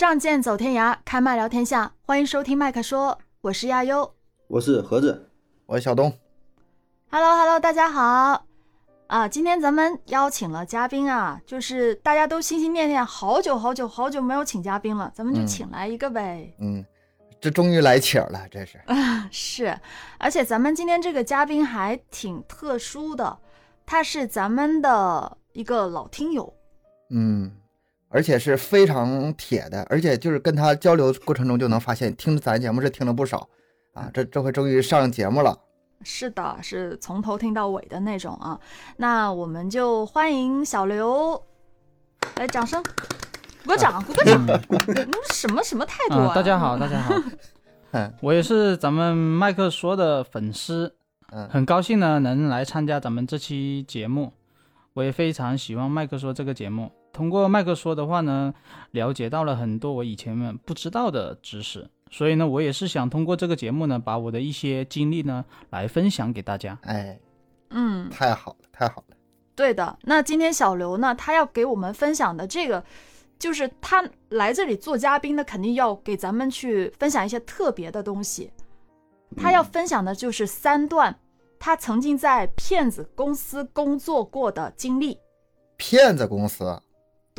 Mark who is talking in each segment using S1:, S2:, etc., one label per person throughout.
S1: 仗剑走天涯，开麦聊天下，欢迎收听麦克说，我是亚优。
S2: 我是盒子，
S3: 我是小东。
S1: Hello Hello，大家好啊！今天咱们邀请了嘉宾啊，就是大家都心心念念好久好久好久没有请嘉宾了，咱们就
S3: 嗯
S1: 请来一个呗。
S3: 嗯，这终于来请了，这是。
S1: 是，而且咱们今天这个嘉宾还挺特殊的，他是咱们的一个老听友。
S3: 嗯，而且是非常铁的，而且就是跟他交流过程中就能发现，听咱节目是听了不少啊。这这回终于上节目了。
S1: 是的，是从头听到尾的那种啊。那我们就欢迎小刘，来，掌声，鼓个掌，鼓个掌。嗯，什么什么态度啊？
S4: 啊，大家好，大家好，
S3: 嗯
S4: 我也是咱们麦克说的粉丝，
S3: 嗯
S4: 很高兴呢能来参加咱们这期节目。我也非常喜欢麦克说这个节目，通过麦克说的话呢，了解到了很多我以前们不知道的知识，所以呢，我也是想通过这个节目呢，把我的一些经历呢来分享给大家。
S3: 哎，
S1: 嗯，
S3: 太好了，太好了。
S1: 对的。那今天小刘呢，他要给我们分享的这个，就是他来这里做嘉宾呢，肯定要给咱们去分享一些特别的东西。他要分享的就是三段他曾经在骗子公司工作过的经历。
S3: 骗子公司，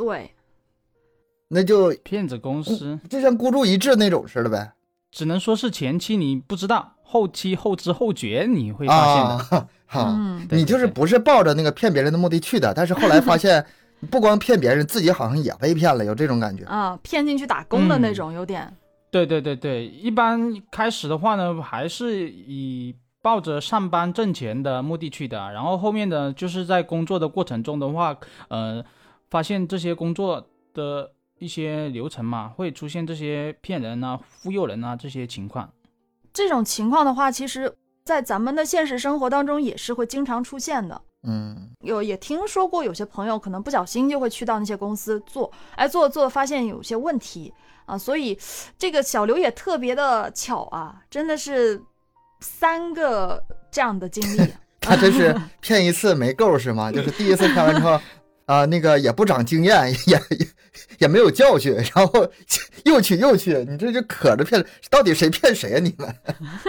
S1: 对，
S3: 那就
S4: 骗子公司
S3: 就像孤注一掷那种似的呗。
S4: 只能说是前期你不知道，后期后知后觉你会发现的。
S3: 啊，哈，
S1: 嗯，
S3: 你就是不是抱着那个骗别人的目的去的，但是后来发现，不光骗别人，自己好像也被骗了，有这种感觉。
S1: 啊，骗进去打工的那
S4: 嗯
S1: 种，有点。
S4: 对对对对，一般开始的话呢，还是以抱着上班挣钱的目的去的，然后后面呢，就是在工作的过程中的话，呃，发现这些工作的一些流程嘛，会出现这些骗人啊、忽悠人啊这些情况。
S1: 这种情况的话，其实，在咱们的现实生活当中也是会经常出现的。
S3: 嗯，
S1: 有也听说过，有些朋友可能不小心就会去到那些公司做，哎，做着做着发现有些问题啊，所以这个小刘也特别的巧啊，真的是三个这样的经历。
S3: 他这是骗一次没够是吗？就是第一次骗完之后，啊、那个也不长经验，也也也没有教训，然后又去又去，你这就可着骗，到底谁骗谁啊？你们？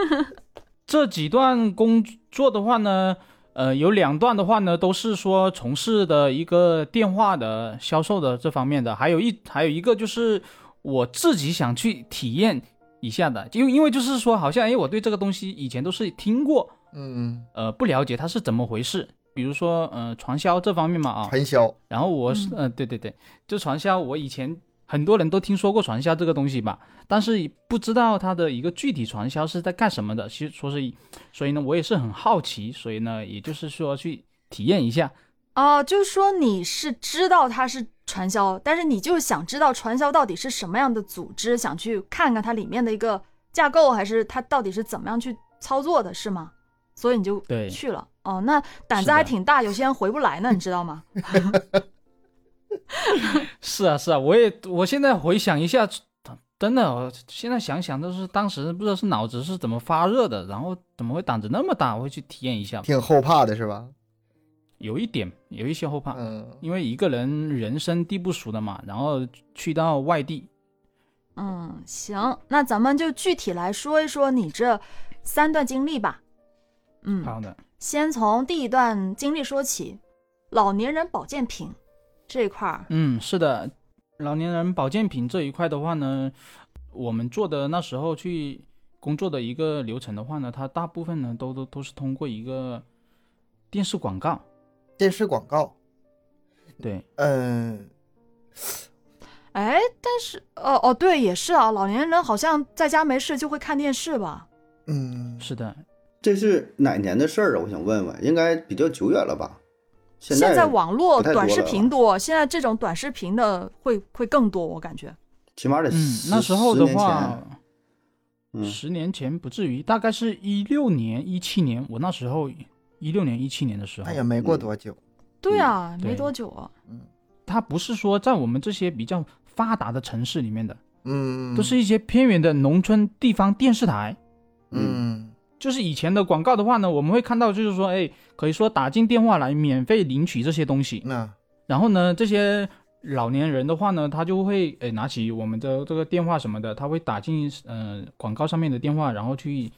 S4: 这几段工作的话呢，呃，有两段的话呢，都是说从事的一个电话的销售的这方面的，还有一还有一个就是我自己想去体验一下的，因为因为就是说，好像哎，我对这个东西以前都是听过，
S3: 嗯，
S4: 呃，不了解它是怎么回事。比如说，呃，传销这方面嘛啊，
S3: 传销，
S4: 然后我是，呃，对对对，就传销，我以前很多人都听说过传销这个东西吧，但是不知道它的一个具体传销是在干什么的。其实说是，所以呢，我也是很好奇，所以呢，也就是说去体验一下。
S1: 哦，就是说你是知道它是传销，但是你就想知道传销到底是什么样的组织，想去看看它里面的一个架构，还是它到底是怎么样去操作的，是吗？所以你就
S4: 对
S1: 去了。哦，那胆子还挺大，有些人回不来呢，你知道吗？
S4: 是啊，是啊，我也，我现在回想一下，真的，我现在想想都是当时不知道是脑子是怎么发热的，然后怎么会胆子那么大，我会去体验一下，
S3: 挺后怕的是吧？
S4: 有一点，有一些后怕。
S3: 嗯，
S4: 因为一个人人生地不熟的嘛，然后去到外地，
S1: 嗯，行，那咱们就具体来说一说你这三段经历吧。嗯，
S4: 好的，
S1: 先从第一段经历说起，老年人保健品这一块儿，
S4: 嗯，是的，老年人保健品这一块的话呢，我们做的那时候去工作的一个流程的话呢，它大部分呢都都都是通过一个电视广告，
S3: 电视广告，
S4: 对，
S3: 嗯，
S1: 哎，但是，哦哦，对，也是啊，老年人好像在家没事就会看电视吧？
S3: 嗯，
S4: 是的，
S2: 这是哪年的事儿啊？我想问问，应该比较久远了吧？现
S1: 现
S2: 在
S1: 网络短视频多，现在这种短视频的会会更多，我感觉。
S2: 起码得
S4: 那时候的话十年前不至于，大概是一六年、一七年，我那时候一六年、一七年的时候
S3: 那，也没过多久。
S1: 对啊，没多久啊。
S4: 嗯它不是说在我们这些比较发达的城市里面的，
S3: 嗯，
S4: 都是一些偏远的农村地方电视台。
S3: 嗯
S4: 就是以前的广告的话呢，我们会看到，就是说，哎，可以说打进电话来免费领取这些东西。
S3: 那
S4: 然后呢，这些老年人的话呢，他就会诶拿起我们的这个电话什么的，他会打进呃广告上面的电话，然后去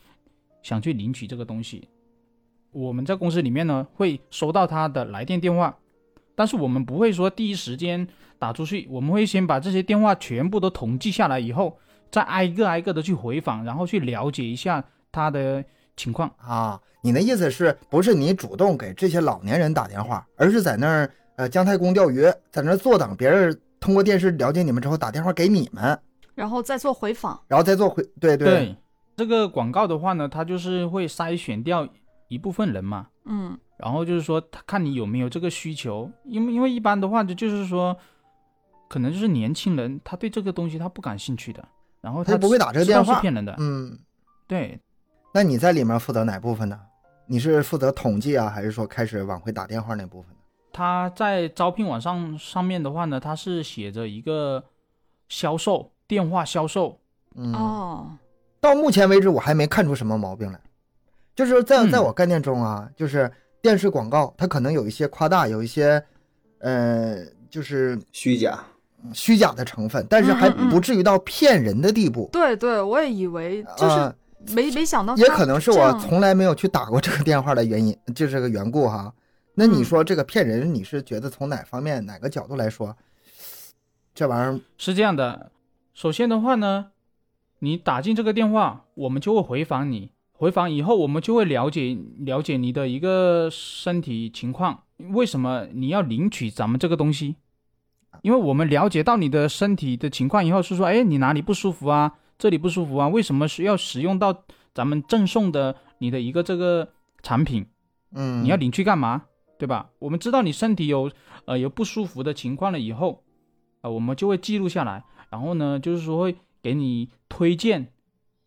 S4: 想去领取这个东西。我们在公司里面呢会收到他的来电电话，但是我们不会说第一时间打出去，我们会先把这些电话全部都统计下来以后，再挨个挨个的去回访，然后去了解一下他的情况。
S3: 啊，你的意思是不是你主动给这些老年人打电话，而是在那儿呃姜太公钓鱼，在那儿坐等别人通过电视了解你们之后打电话给你们，
S1: 然后再做回访。
S3: 然后再做回对对
S4: 对。这个广告的话呢，它就是会筛选掉一部分人嘛，
S1: 嗯。
S4: 然后就是说他看你有没有这个需求，因为因为一般的话就就是说，可能就是年轻人他对这个东西他不感兴趣的，然后
S3: 他就不会打这个电话。
S4: 是骗人的，
S3: 嗯，
S4: 对，
S3: 那你在里面负责哪部分呢？你是负责统计啊，还是说开始往回打电话那部分呢？
S4: 他在招聘网上上面的话呢，他是写着一个销售电话销售，
S3: 嗯，
S1: 哦，
S3: 到目前为止我还没看出什么毛病来，就是在
S4: 嗯
S3: 在我概念中啊，就是电视广告它可能有一些夸大，有一些呃就是
S2: 虚假，
S3: 虚假的成分，但是还不至于到骗人的地步。
S1: 对对，我也以为就是
S3: 啊
S1: 没、没想到，
S3: 也可能是我
S1: 从
S3: 从来没有去打过这个电话的原因，就这个缘故哈。那你
S1: 嗯
S3: 说这个骗人，你是觉得从哪方面哪个角度来说，这玩意儿
S4: 是这样的，首先的话呢，你打进这个电话，我们就会回访你，回访以后，我们就会了解了解你的一个身体情况，为什么你要领取咱们这个东西？因为我们了解到你的身体的情况以后，是说，哎，你哪里不舒服啊？这里不舒服啊？为什么是要使用到咱们赠送的你的一个这个产品？
S3: 嗯，
S4: 你要领去干嘛？对吧？我们知道你身体有呃有不舒服的情况了以后，啊、我们就会记录下来，然后呢，就是说会给你推荐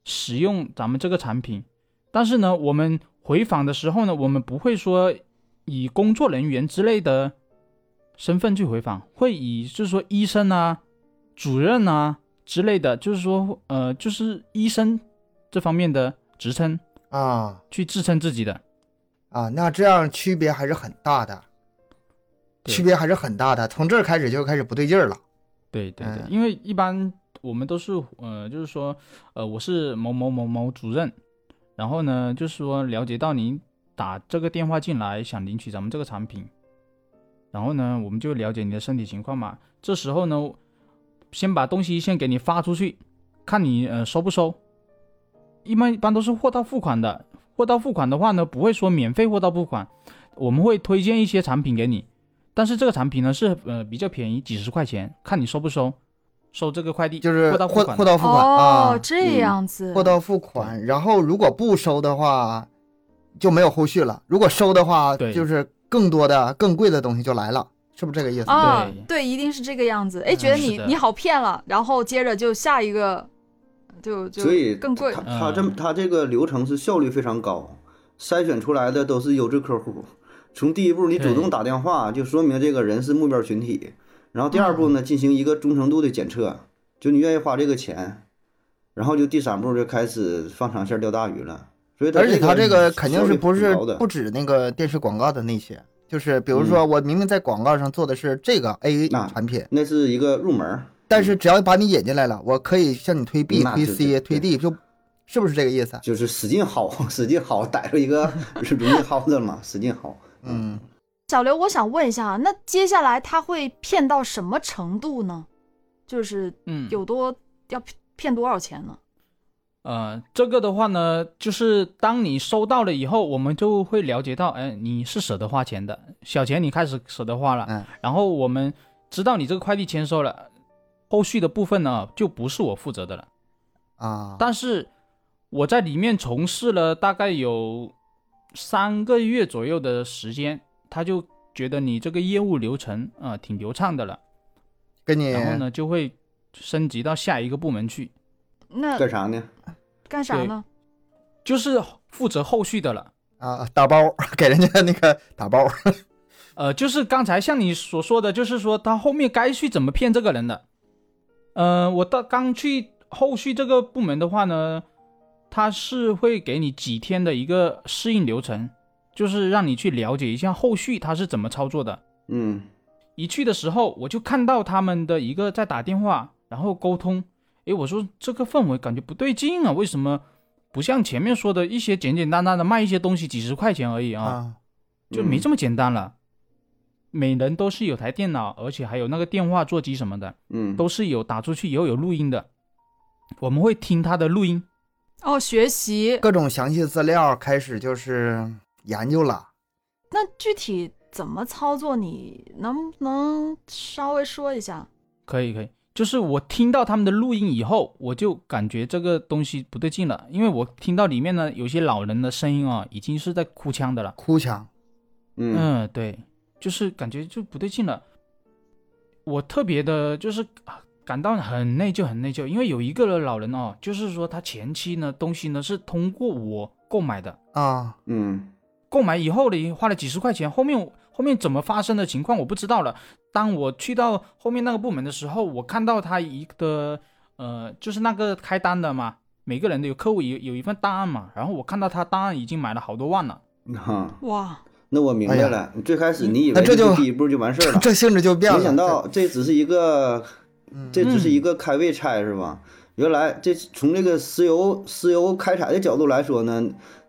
S4: 使用咱们这个产品。但是呢，我们回访的时候呢，我们不会说以工作人员之类的身份去回访，会以就是说医生啊、主任啊之类的，就是说呃，就是医生这方面的职称
S3: 啊
S4: 去自称自己的。
S3: 啊，那这样区别还是很大的，区别还是很大的。从这儿开始就开始不对劲儿了。
S4: 对对对，
S3: 嗯
S4: 因为一般我们都是呃，就是说呃，我是某某某某主任，然后呢，就是说了解到您打这个电话进来想领取咱们这个产品，然后呢，我们就了解你的身体情况嘛。这时候呢，先把东西先给你发出去，看你呃收不收。一般一般都是货到付款的，货到付款的话呢，不会说免费货到付款，我们会推荐一些产品给你。但是这个产品呢是呃比较便宜，几十块钱，看你收不收，收这个快递
S3: 就是
S4: 货到付款的。
S3: 货货到付款
S1: 哦
S3: 啊，，
S1: 这样子，
S3: 货到付款。然后如果不收的话，就没有后续了。如果收的话，
S4: 对
S3: 就是更多的、更贵的东西就来了，是不是这个意思？
S1: 啊
S4: 对，
S1: 对，一定是这个样子。哎，
S3: 嗯
S1: 觉得你你好骗了，然后接着就下一个，就就
S2: 所以
S1: 更贵
S2: 他。他这
S4: 嗯
S2: 他这个流程是效率非常高，筛选出来的都是优质客户。从第一步你主动打电话，就说明这个人是目标群体。然后第二步呢，进行一个忠诚度的检测，就你愿意花这个钱。然后就第三步就开始放长线钓大鱼了。所以它
S3: 而且他这个
S2: 个
S3: 肯定是不是不止那个电视广告的那些，就是比如说我明明在广告上做的是这个 A
S2: 那
S3: 产品，
S2: 那是一个入门。
S3: 但是只要把你引进来了，我可以向你推 B、推 C、推 D，就是不是这个意思？
S2: 就是使劲薅，使劲薅，逮住一个 容易薅的嘛，使劲薅。
S3: 嗯，
S1: 小刘，我想问一下啊，那接下来他会骗到什么程度呢？就是
S4: 嗯，
S1: 有多要骗骗多少钱呢？
S4: 呃，这个的话呢，就是当你收到了以后，我们就会了解到，哎，你是舍得花钱的，小钱你开始舍得花了，
S3: 嗯。
S4: 然后我们知道你这个快递签收了，后续的部分呢就不是我负责的了，
S3: 啊，
S4: 但是我在里面从事了大概有三个月左右的时间，他就觉得你这个业务流程啊、呃挺流畅的了，
S3: 跟你。
S4: 然后呢就会升级到下一个部门去，
S1: 那
S2: 干啥呢？
S1: 干啥呢？
S4: 就是负责后续的了。
S3: 啊打包 给人家那个打包，
S4: 呃，就是刚才像你所说的，就是说他后面该去怎么骗这个人的。呃，我到刚去后续这个部门的话呢，他是会给你几天的一个适应流程，就是让你去了解一下后续他是怎么操作的。
S2: 嗯，
S4: 一去的时候，我就看到他们的一个在打电话，然后沟通。诶，我说这个氛围感觉不对劲啊，为什么不像前面说的一些简简单单的卖一些东西几十块钱而已啊，
S3: 啊，
S4: 就没这么简单了。每人都是有台电脑，而且还有那个电话座机什么的，
S2: 嗯，
S4: 都是有打出去以后有录音的。我们会听他的录音，
S1: 哦，学习。
S3: 各种详细资料开始就是研究了。
S1: 那具体怎么操作？你能不能稍微说一下？
S4: 可以可以，就是我听到他们的录音以后，我就感觉这个东西不对劲了，因为我听到里面呢有些老人的声音啊，已经是在哭腔的了。
S3: 哭腔，
S2: 嗯
S4: 嗯，对，就是感觉就不对劲了。我特别的就是啊感到很内疚，很内疚，因为有一个老人哦，就是说他前期呢东西呢是通过我购买的，
S3: 啊，
S2: 嗯
S4: 购买以后呢花了几十块钱，后面后面怎么发生的情况我不知道了。当我去到后面那个部门的时候，我看到他一个呃，就是那个开单的嘛，每个人都有客户有有一份档案嘛，然后我看到他档案已经买了好多万了。
S2: 哈，
S1: 哇，
S2: 那我明白
S3: 哎
S2: 了。最开始你以为
S3: 那这就
S2: 第一步就完事儿了，
S3: 这性质就变了。
S2: 没想到这只是一个，
S3: 嗯
S2: 这只是一个开胃菜是吧？原来这从这个石油石油开采的角度来说呢，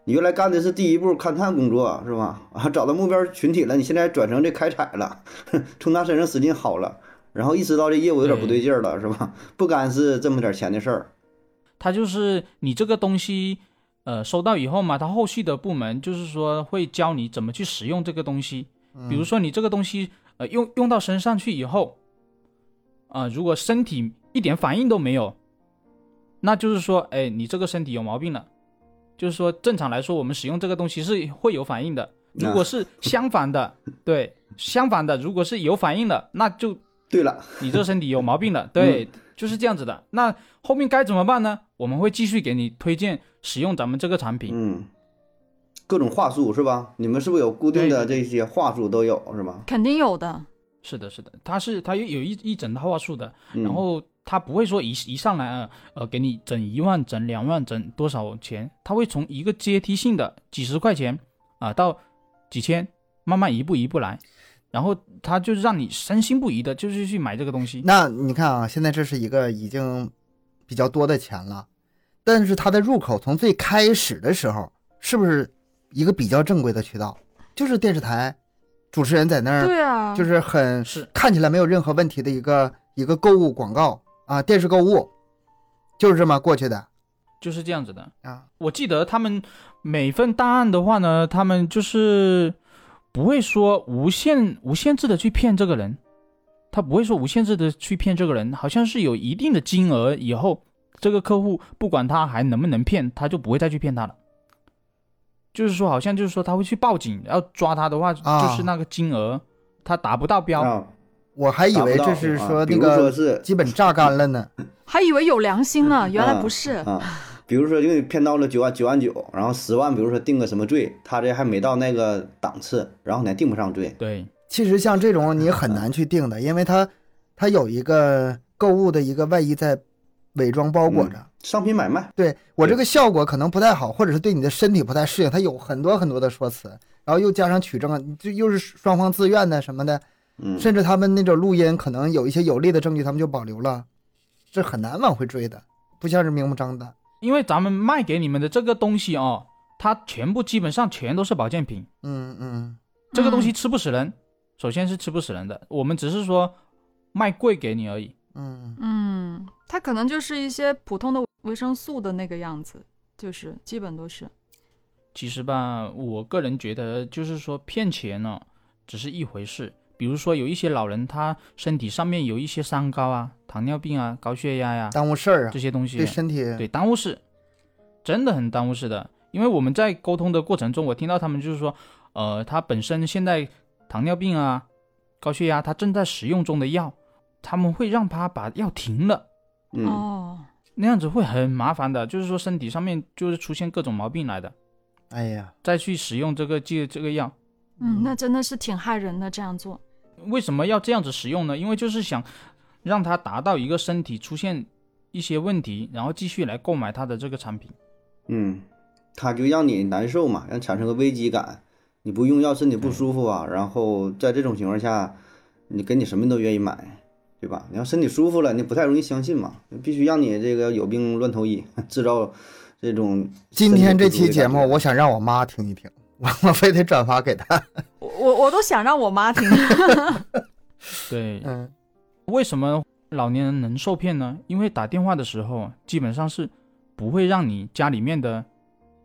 S2: 你原来干的是第一步勘探工作是吧？啊，找到目标群体了，你现在转成这开采了，从他身上使劲薅了，然后意识到这业务有点不对劲儿了是吧？不干是这么点钱的事儿，
S4: 他就是你这个东西，呃，收到以后嘛，他后续的部门就是说会教你怎么去使用这个东西。比如说你这个东西，呃，用用到身上去以后，啊、如果身体一点反应都没有，那就是说，哎，你这个身体有毛病了。就是说，正常来说，我们使用这个东西是会有反应的。如果是相反的，对，相反的，如果是有反应的，那就
S2: 对了，
S4: 你这身体有毛病了，对，就是这样子的。那后面该怎么办呢？我们会继续给你推荐使用咱们这个产品。
S2: 嗯，各种话术是吧？你们是不是有固定的这些话术都有是吧？
S1: 肯定有的。
S4: 是的，是的，它是它有有一一整套话术的，
S2: 嗯
S4: 然后它不会说一一上来啊，呃，给你整一万、整两万、整多少钱，他会从一个阶梯性的几十块钱啊到几千，慢慢一步一步来，然后他就是让你深信不疑的，就是去买这个东西。
S3: 那你看啊，现在这是一个已经比较多的钱了，但是它的入口从最开始的时候，是不是一个比较正规的渠道？就是电视台主持人在那儿，
S1: 对啊，
S3: 就是很
S4: 是
S3: 看起来没有任何问题的一个一个购物广告啊，电视购物，就是这么过去的
S4: 就是这样子的。
S3: 啊。
S4: 我记得他们每份档案的话呢，他们就是不会说无限无限制的去骗这个人，他不会说无限制的去骗这个人，好像是有一定的金额以后，这个客户不管他还能不能骗，他就不会再去骗他了。就是说，好像就是说他会去报警，要抓他的话，
S3: 啊
S4: 就是那个金额他达不到标。
S2: 啊，
S3: 我还以为这是说那个 基本榨干了呢。
S1: 还以为有良心呢，原来不是。
S2: 啊，比如说就骗到了九万九万九，然后十万，比如说定个什么罪，他这还没到那个档次，然后你还定不上罪。
S4: 对，
S3: 其实像这种你很难去定的，因为他他有一个购物的一个外衣在伪装包裹着。
S2: 商品买卖，
S3: 对我这个效果可能不太好，或者是对你的身体不太适应，他有很多很多的说辞，然后又加上取证，这又是双方自愿的什么的，
S2: 嗯，
S3: 甚至他们那种录音可能有一些有利的证据，他们就保留了，这很难往回追的，不像是明目张胆。
S4: 因为咱们卖给你们的这个东西哦，它全部基本上全都是保健品。
S3: 嗯嗯，
S4: 这个东西吃不死人，首先是吃不死人的，我们只是说卖贵给你而已。
S3: 嗯，
S1: 嗯，它可能就是一些普通的维生素的那个样子，就是基本都是。
S4: 其实吧，我个人觉得就是说骗钱呢、只是一回事。比如说有一些老人，他身体上面有一些三高啊、糖尿病啊、高血压呀、
S3: 耽误事儿啊
S4: 这，些东西
S3: 对，身体
S4: 对耽误事，真的很耽误事的。因为我们在沟通的过程中，我听到他们就是说，呃，他本身现在糖尿病啊、高血压，他正在使用中的药，他们会让他把药停了。
S2: 嗯，
S1: 哦，
S4: 那样子会很麻烦的，就是说身体上面就是出现各种毛病来的，
S3: 哎呀，
S4: 再去使用这个这这个药，
S1: 嗯，那真的是挺害人的，这样做。
S4: 为什么要这样子使用呢？因为就是想让他达到一个身体出现一些问题，然后继续来购买他的这个产品。
S2: 嗯，他就让你难受嘛，让产生个危机感，你不用药身体不舒服啊，然后在这种情况下，你给你什么都愿意买，对吧？你要身体舒服了，你不太容易相信嘛，必须让你这个有病乱投医，制造这种。
S3: 今天这期节目，我想让我妈听一听，我我非得转发给她。
S1: 我我我都想让我妈听。
S4: 对，
S3: 嗯，
S4: 为什么老年人能受骗呢？因为打电话的时候，基本上是不会让你家里面的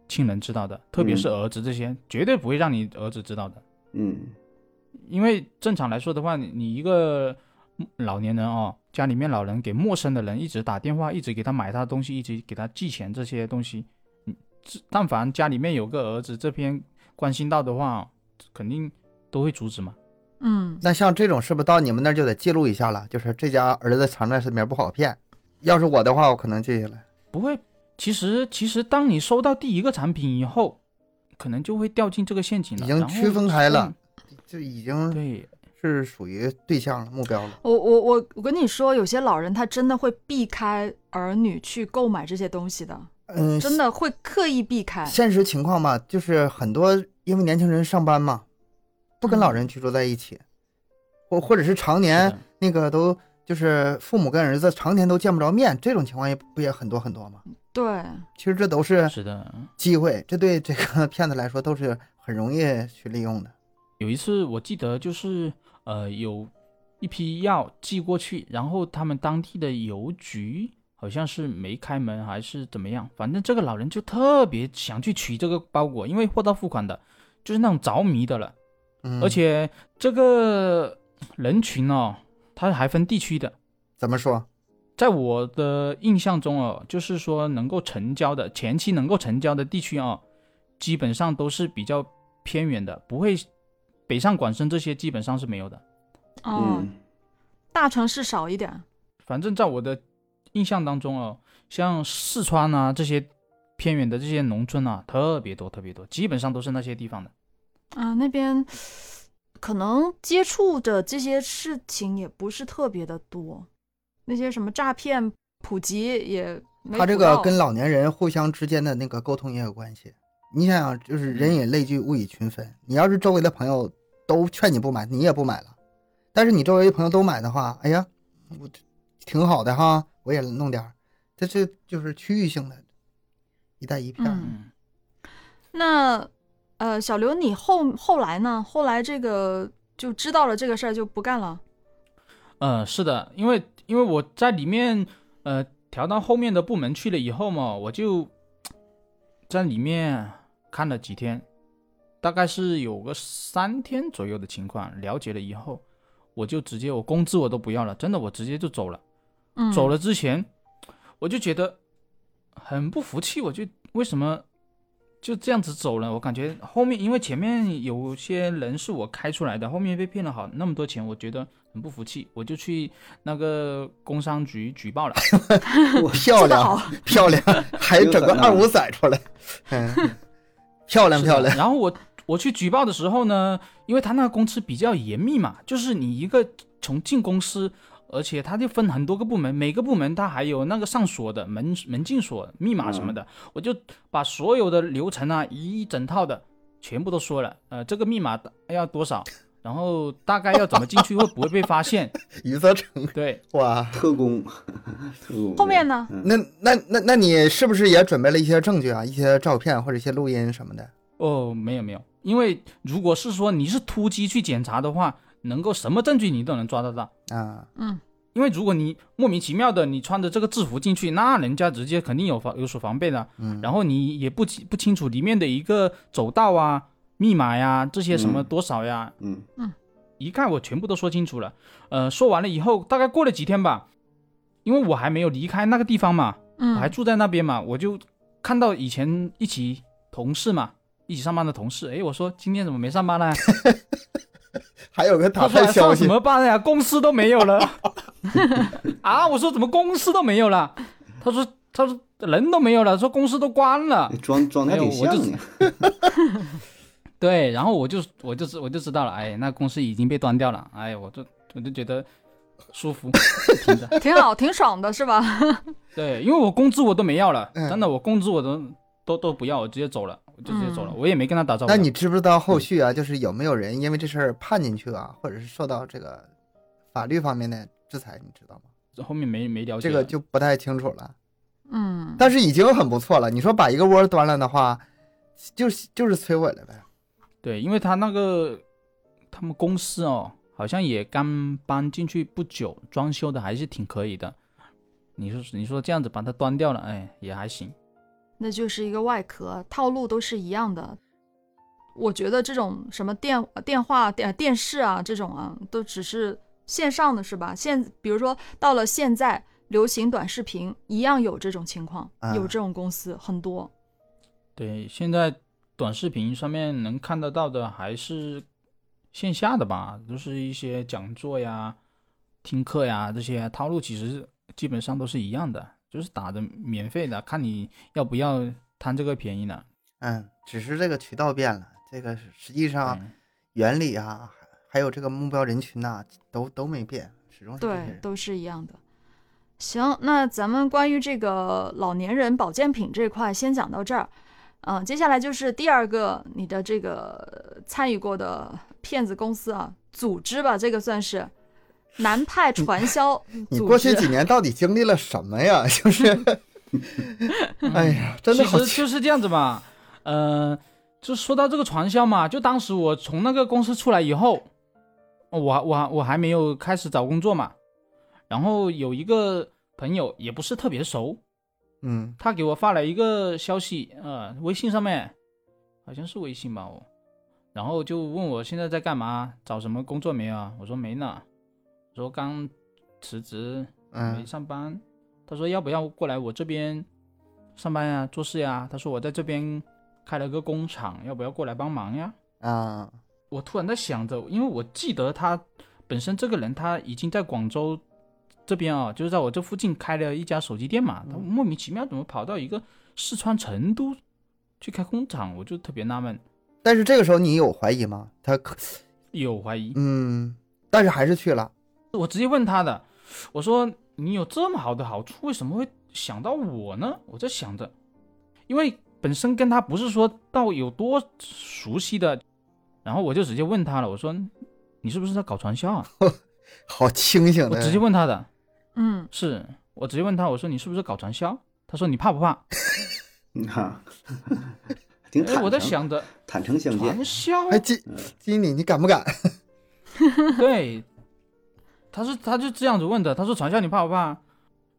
S4: 亲人知道的，特别是儿子这些，绝对不会让你儿子知道的。
S2: 嗯
S4: 因为正常来说的话，你你一个老年人哦，家里面老人给陌生的人一直打电话，一直给他买他的东西，一直给他寄钱这些东西，你这但凡家里面有个儿子这边关心到的话，肯定都会阻止吗。
S1: 嗯，
S3: 那像这种是不是到你们那儿就得记录一下了？就是这家儿子藏在身边不好骗。要是我的话，我可能记下来。
S4: 不会，其实其实当你收到第一个产品以后，可能就会掉进这个陷阱了，
S3: 已经区分开了。就已经
S4: 嗯对，
S3: 是属于对象了、目标了。
S1: 我我我我跟你说，有些老人他真的会避开儿女去购买这些东西的，
S3: 嗯，
S1: 真的会刻意避开。
S3: 现实情况嘛，就是很多因为年轻人上班嘛，不跟老人居住在一起，或或者是常年
S4: 的
S3: 那个都就是父母跟儿子常年都见不着面，这种情况也不也很多很多吗？
S1: 对，
S3: 其实这都是
S4: 是的。
S3: 机会，这对这个 骗子来说都是很容易去利用的。
S4: 有一次我记得就是呃有一批药寄过去，然后他们当地的邮局好像是没开门还是怎么样，反正这个老人就特别想去取这个包裹，因为货到付款的，就是那种着迷的了。
S3: 嗯，
S4: 而且这个人群哦，它还分地区的，
S3: 怎么说？
S4: 在我的印象中哦，就是说能够成交的前期能够成交的地区哦，基本上都是比较偏远的，不会北上广深这些基本上是没有的。
S1: 哦，
S2: 嗯
S1: 大城市少一点。
S4: 反正在我的印象当中哦，像四川啊这些偏远的这些农村啊，特别多特别多，基本上都是那些地方的。
S1: 啊，那边可能接触的这些事情也不是特别的多，那些什么诈骗普及也没
S3: 他这个跟老年人互相之间的那个沟通也有关系。你想想，就是人以类聚，物以群分。你要是周围的朋友都劝你不买，你也不买了。但是你周围的朋友都买的话，哎呀，我挺好的哈，我也弄点儿。这这就是区域性的，一带一片
S1: 嗯，那呃，小刘，你后后来呢？后来这个就知道了这个事儿就不干了。
S4: 呃，是的，因为因为我在里面呃调到后面的部门去了以后嘛，我就在里面看了几天，大概是有个三天左右的情况，了解了以后，我就直接我工资我都不要了，真的我直接就走了。
S1: 嗯，
S4: 走了之前，我就觉得很不服气，我就为什么就这样子走了？我感觉后面因为前面有些人是我开出来的，后面被骗了好那么多钱，我觉得很不服气，我就去那个工商局举报了。
S3: 漂亮，漂亮，还整个二五仔出来，嗯，漂亮漂亮。
S4: 然后我我去举报的时候呢，因为他那个公司比较严密嘛，就是你一个从进公司，而且它就分很多个部门，每个部门它还有那个上锁的门门禁锁、密码什么的，我就把所有的流程啊一整套的全部都说了。呃，这个密码要多少，然后大概要怎么进去，会不会被发现？
S3: 余则成，
S4: 对，
S3: 哇，
S2: 特工，特工
S1: 后面呢？
S2: 嗯
S3: 那那那那你是不是也准备了一些证据啊，一些照片或者一些录音什么的？
S4: 哦，没有没有，因为如果是说你是突击去检查的话，能够什么证据你都能抓得到。
S3: 啊，
S1: 嗯，
S4: 因为如果你莫名其妙的你穿着这个制服进去，那人家直接肯定有防有所防备的。
S3: 嗯，
S4: 然后你也不清不清楚里面的一个走道啊、密码呀这些什么
S2: 嗯
S4: 多少呀，
S2: 嗯嗯
S4: 一看我全部都说清楚了。呃，说完了以后，大概过了几天吧，因为我还没有离开那个地方嘛，
S1: 嗯，
S4: 我还住在那边嘛，我就看到以前一起同事嘛，一起上班的同事，哎，我说今天怎么没上班呢？
S3: 还有个打
S4: 他说
S3: 探消息
S4: 上怎，么办呀？公司都没有了 啊！我说怎么公司都没有了？他说他说人都没有了，说公司都关了。
S2: 装装的还挺像呢。
S4: 对，然后我就我就知我就知道了，哎，那公司已经被端掉了，哎，我就我就觉得舒服。
S1: 挺好，挺爽的是吧？
S4: 对，因为我工资我都没要了，
S3: 嗯
S4: 真的，我工资我都都都不要，我直接走了，我就直接走了，
S1: 嗯
S4: 我也没跟他打招呼。
S3: 那你知不知道后续啊，就是有没有人因为这事儿判进去啊，或者是受到这个法律方面的制裁，你知道吗？
S4: 这后面没没了解
S3: 这个就不太清楚了。
S1: 嗯，
S3: 但是已经很不错了。你说把一个窝端了的话，就是就是摧毁了呗。
S4: 对，因为他那个他们公司哦，好像也刚搬进去不久，装修的还是挺可以的。你说你说这样子把它端掉了，哎，也还行。
S1: 那就是一个外壳，套路都是一样的。我觉得这种什么电电话、电电视啊，这种啊，都只是线上的是吧？现比如说到了现在，流行短视频一样有这种情况，
S3: 啊
S1: 有这种公司很多。
S4: 对，现在短视频上面能看得到的还是线下的吧，都是一些讲座呀、听课呀这些套路，其实基本上都是一样的，就是打的免费的，看你要不要贪这个便宜呢。
S3: 嗯，只是这个渠道变了，这个实际上
S4: 嗯
S3: 原理啊，还还有这个目标人群呐、都都没变，始终是。
S1: 对都是一样的。行，那咱们关于这个老年人保健品这块先讲到这儿。嗯，接下来就是第二个你的这个参与过的骗子公司啊，组织吧，这个算是南派传销
S3: 你过去几年到底经历了什么呀？就是，哎呀，真的好
S4: 其实就是这样子嘛，呃，就说到这个传销嘛，就当时我从那个公司出来以后，我我我还没有开始找工作嘛，然后有一个朋友也不是特别熟，
S3: 嗯
S4: 他给我发了一个消息，呃，微信上面好像是微信吧，我，然后就问我现在在干嘛，找什么工作没有啊？我说没呢，我说刚辞职没
S3: 嗯
S4: 上班。他说要不要过来我这边上班呀、做事呀？他说我在这边开了个工厂，要不要过来帮忙呀？
S3: 啊，
S4: 我突然在想着，因为我记得他本身这个人他已经在广州这边啊，就是在我这附近开了一家手机店嘛，他莫名其妙怎么跑到一个四川成都去开工厂，我就特别纳闷，
S3: 但是这个时候你有怀疑吗？他可
S4: 有怀疑。
S3: 嗯，但是还是去了。
S4: 我直接问他的，我说你有这么好的好处，为什么会想到我呢？我在想着，因为本身跟他不是说到有多熟悉的，然后我就直接问他了，我说你是不是在搞传销啊？
S3: 好清醒的，
S4: 我直接问他的，
S1: 嗯，
S4: 是我直接问他，我说你是不是搞传销？他说你怕不怕？
S2: 你看，挺
S4: 哎，
S2: 坦
S4: 我在，想着
S2: 坦诚相见
S4: 传。销，
S3: 哎经经理，你敢不敢？
S4: 对，他是他就这样子问的，他说传销你怕不怕？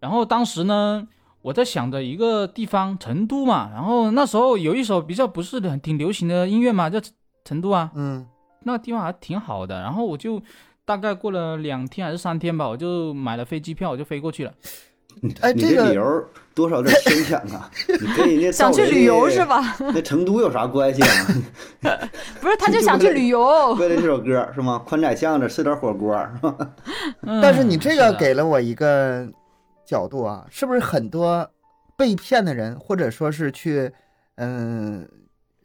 S4: 然后当时呢，我在想着一个地方成都嘛，然后那时候有一首比较不是很挺流行的音乐嘛，叫成都啊，
S3: 嗯
S4: 那个地方还挺好的。然后我就大概过了两天还是三天吧，我就买了飞机票，我就飞过去了。
S3: 哎，
S2: 你
S3: 这个
S2: 理由多少有点牵强啊！你跟人家
S1: 想去旅游是吧？
S2: 那成都有啥关系啊？
S1: 不是，他就想去旅游。
S2: 为了这首歌是吗？宽窄巷子吃点火锅是吧？
S4: 嗯
S3: 但是你这个给了我一个角度啊，是不是很多被骗的人，或者说是去，嗯，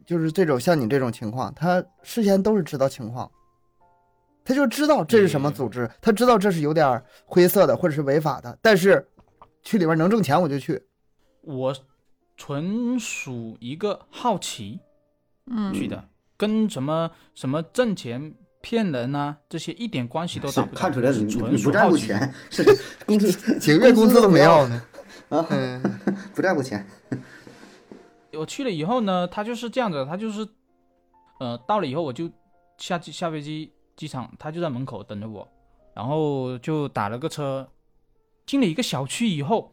S3: 就是这种像你这种情况，他事先都是知道情况，他就知道这是什么组织，他知道这是有点灰色的或者是违法的，但是去里边能挣钱我就去，
S4: 我纯属一个好奇
S1: 嗯，
S4: 去的，跟什么什么挣钱骗人啊这些一点关系都
S2: 是
S4: 打不到。
S2: 看出来你
S4: 是纯
S2: 你不在
S4: 属好奇。
S2: 乎钱，是工资
S3: 几个月工资都没要呢。
S2: 啊，
S3: 嗯
S2: 不在乎钱。
S4: 我去了以后呢，他就是这样子，他就是，呃，到了以后我就下机下飞机机场，他就在门口等着我，然后就打了个车，进了一个小区以后，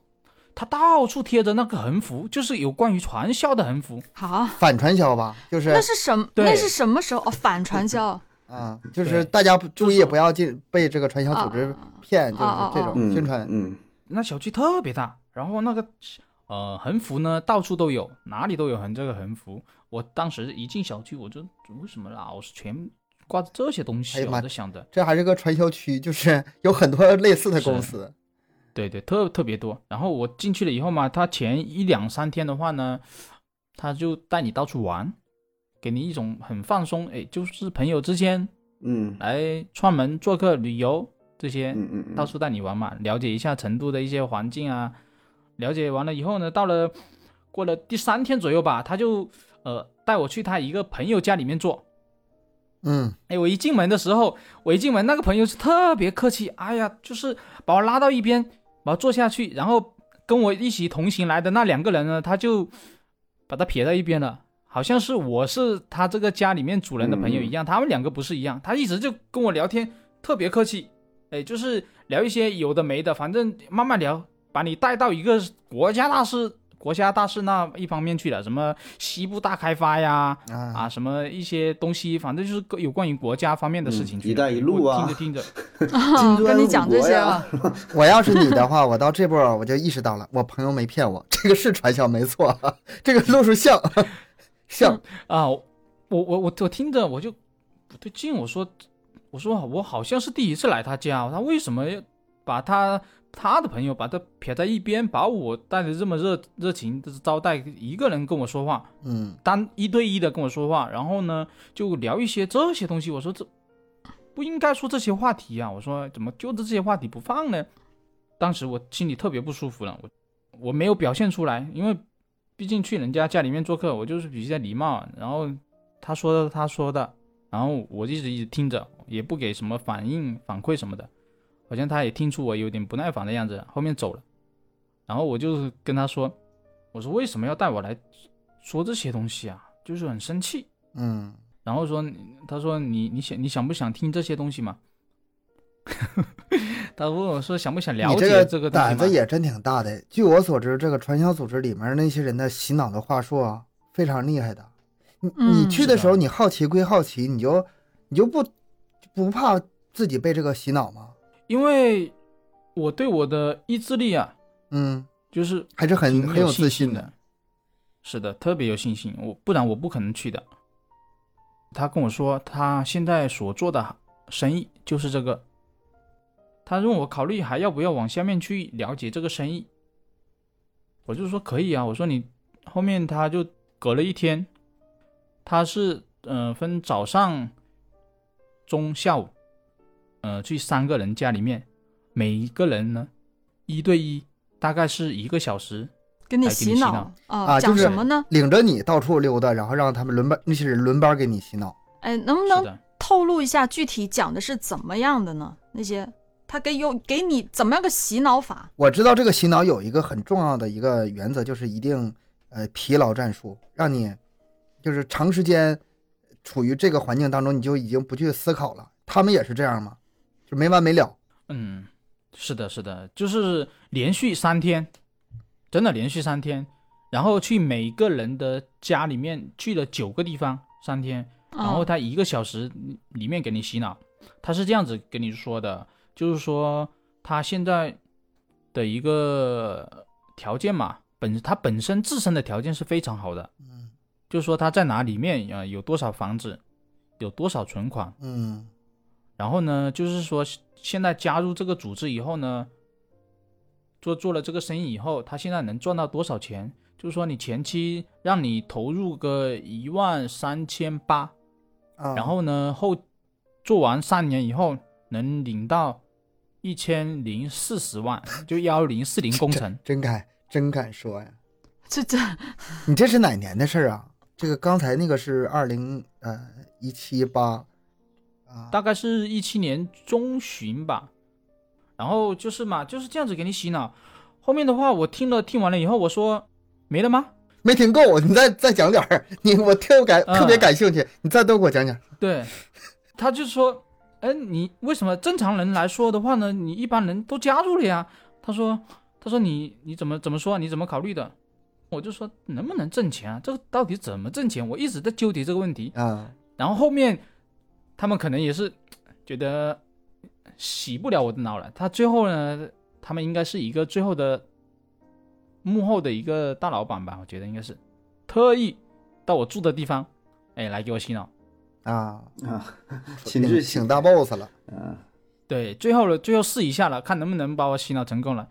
S4: 他到处贴着那个横幅，就是有关于传销的横幅。
S1: 好，
S3: 反传销吧，就是
S1: 那是什么？那是什么时候？哦，反传销。
S3: 啊，就是大家不注意不要进被这个传销组织
S1: 啊
S3: 骗，就是这种
S2: 嗯，
S3: 宣传。
S2: 嗯，
S4: 那小区特别大，然后那个呃横幅呢到处都有，哪里都有横这个横幅。我当时一进小区，我就为什么老是全挂着这些东西啊？
S3: 哎呀妈
S4: 我就想着，
S3: 这还是个传销区，就是有很多类似的公司。
S4: 对对，特特别多。然后我进去了以后嘛，他前一两三天的话呢，他就带你到处玩，给你一种很放松，哎，就是朋友之间
S2: 嗯
S4: 来串门做客旅游这些，
S2: 嗯嗯嗯，
S4: 到处带你玩嘛，了解一下成都的一些环境啊。了解完了以后呢，到了过了第三天左右吧，他就呃带我去他一个朋友家里面坐，
S3: 嗯
S4: 哎，我一进门的时候，我一进门，那个朋友是特别客气，哎呀，就是把我拉到一边，把我坐下去，然后跟我一起同行来的那两个人呢，他就把他撇在一边了，好像是我是他这个家里面主人的朋友一样，他们两个不是一样，他一直就跟我聊天，特别客气，哎，就是聊一些有的没的，反正慢慢聊，把你带到一个国家大事。国家大事那一方面去了，什么西部大开发呀，
S3: 啊。
S4: 啊，什么一些东西，反正就是有关于国家方面的事情去。
S2: 嗯一带一路啊。
S4: 听着听着，
S1: 跟你讲这些
S2: 五
S1: 了，
S3: 我要是你的话，我到这步我就意识到了，我朋友没骗我，这个是传销没错，这个路数像像，
S4: 啊，我我我我听着我就不对劲，我说我说我好像是第一次来他家，他为什么要把他他的朋友把他撇在一边，把我带的这么热热情的招待，一个人跟我说话，
S3: 嗯
S4: 单一对一的跟我说话，然后呢就聊一些这些东西，我说这不应该说这些话题啊，我说怎么就着这些话题不放呢？当时我心里特别不舒服了，我我没有表现出来，因为毕竟去人家家里面做客，我就是比较礼貌。然后他说的他说的，然后我一直一直听着，也不给什么反应反馈什么的，好像他也听出我有点不耐烦的样子，后面走了。然后我就跟他说，我说为什么要带我来说这些东西啊？就是很生气。
S3: 嗯，
S4: 然后说，他说你你想你想不想听这些东西嘛？他问我说想不想了解
S3: 这
S4: 这个东西嘛
S3: 胆子也真挺大的。据我所知，这个传销组织里面那些人的洗脑的话术啊，非常厉害的。你你去的时候，你好奇归好奇，你就你就不不怕自己被这个洗脑吗？
S4: 因为我对我的意志力啊，
S3: 嗯，
S4: 就是
S3: 还是很很有自信的。
S4: 的。是的，特别有信心，我不然我不可能去的。他跟我说，他现在所做的生意就是这个。他问我考虑还要不要往下面去了解这个生意，我就说可以啊。我说你后面他就隔了一天，他是呃分早上、中、下午，呃去三个人家里面，每一个人呢一对一，大概是一个小时。给你洗
S1: 洗脑
S4: 脑
S1: 啊，
S3: 啊就是
S1: 讲什么呢？
S3: 领着你到处溜达，然后让他们轮班，那些人轮班给你洗脑。
S1: 哎，能不能，透露一下具体讲的是怎么样的呢？那些他给有给你怎么样个洗脑法？
S3: 我知道这个洗脑有一个很重要的一个原则，就是一定呃疲劳战术，让你就是长时间处于这个环境当中，你就已经不去思考了。他们也是这样吗？就没完没了。
S4: 嗯，是的，是的，就是连续三天，真的连续三天，然后去每个人的家里面去了九个地方，三天，然后
S1: 嗯
S4: 他一个小时里面给你洗脑，他是这样子跟你说的，就是说他现在的一个条件嘛，本他本身自身的条件是非常好的，
S3: 嗯
S4: 就是说他在哪里面啊、呃有多少房子，有多少存款，
S3: 嗯
S4: 然后呢，就是说现在加入这个组织以后呢，做做了这个生意以后，他现在能赚到多少钱？就是说你前期让你投入个一万三千八，
S3: 啊，
S4: 然后呢后做完三年以后能领到一千零四十万，就幺零四零工程。
S3: 真敢真敢说呀！
S1: 这这
S3: 你这是哪年的事儿啊？这个刚才那个是二零呃一七八啊，
S4: 大概是一七年中旬吧。然后就是嘛，就是这样子给你洗脑。后面的话我听了听完了以后，我说没了吗？
S3: 没听够，你再再讲点儿。你我特感
S4: 嗯
S3: 特别感兴趣，你再多给我讲讲。
S4: 对，他就说，哎，你为什么正常人来说的话呢？你一般人都加入了呀。他说，他说你你怎么怎么说？你怎么考虑的？我就说能不能挣钱啊？这个到底怎么挣钱？我一直在纠结这个问题。
S3: 啊，
S4: 然后后面他们可能也是觉得洗不了我的脑了。他最后呢，他们应该是一个最后的幕后的一个大老板吧，我觉得应该是特意到我住的地方，哎，来给我洗脑。
S3: 啊，
S2: 啊，亲自洗
S3: 请大 boss 了。
S2: 嗯，
S4: 对，最后了，最后试一下了，看能不能把我洗脑成功了。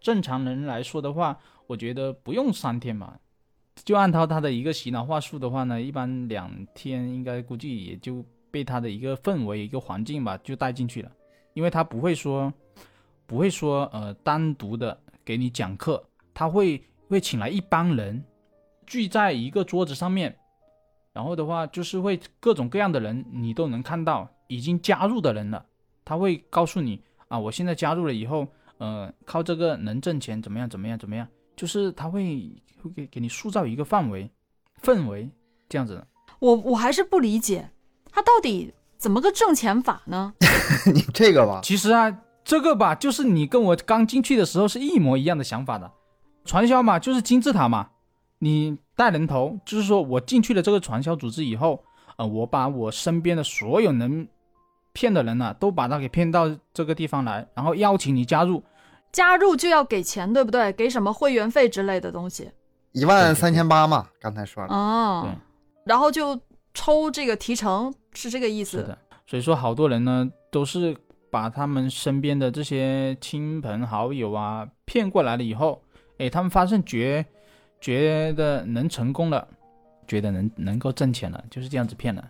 S4: 正常人来说的话，我觉得不用三天吧，就按照他的一个洗脑话术的话呢，一般两天应该估计也就被他的一个氛围、一个环境吧就带进去了，因为他不会说，不会说呃单独的给你讲课，他会会请来一帮人聚在一个桌子上面，然后的话就是会各种各样的人你都能看到，已经加入的人了，他会告诉你啊，我现在加入了以后，呃，靠这个能挣钱，怎么样怎么样怎么样，就是他会会给给你塑造一个范围氛围这样子的。
S1: 我我还是不理解，他到底怎么个挣钱法呢？
S3: 你这个吧，
S4: 其实啊，这个吧，就是你跟我刚进去的时候是一模一样的想法的。传销嘛，就是金字塔嘛，你带人头，就是说我进去了这个传销组织以后，呃，我把我身边的所有能骗的人呢、都把他给骗到这个地方来，然后邀请你加入。
S1: 加入就要给钱，对不对？给什么会员费之类的东西。
S3: 一万三千八嘛，刚才说了。
S1: 哦
S4: 对，
S1: 然后就抽这个提成，是这个意思。
S4: 是的，所以说好多人呢都是把他们身边的这些亲朋好友啊骗过来了以后，哎，他们发现觉觉得能成功了，觉得能能够挣钱了，就是这样子骗的。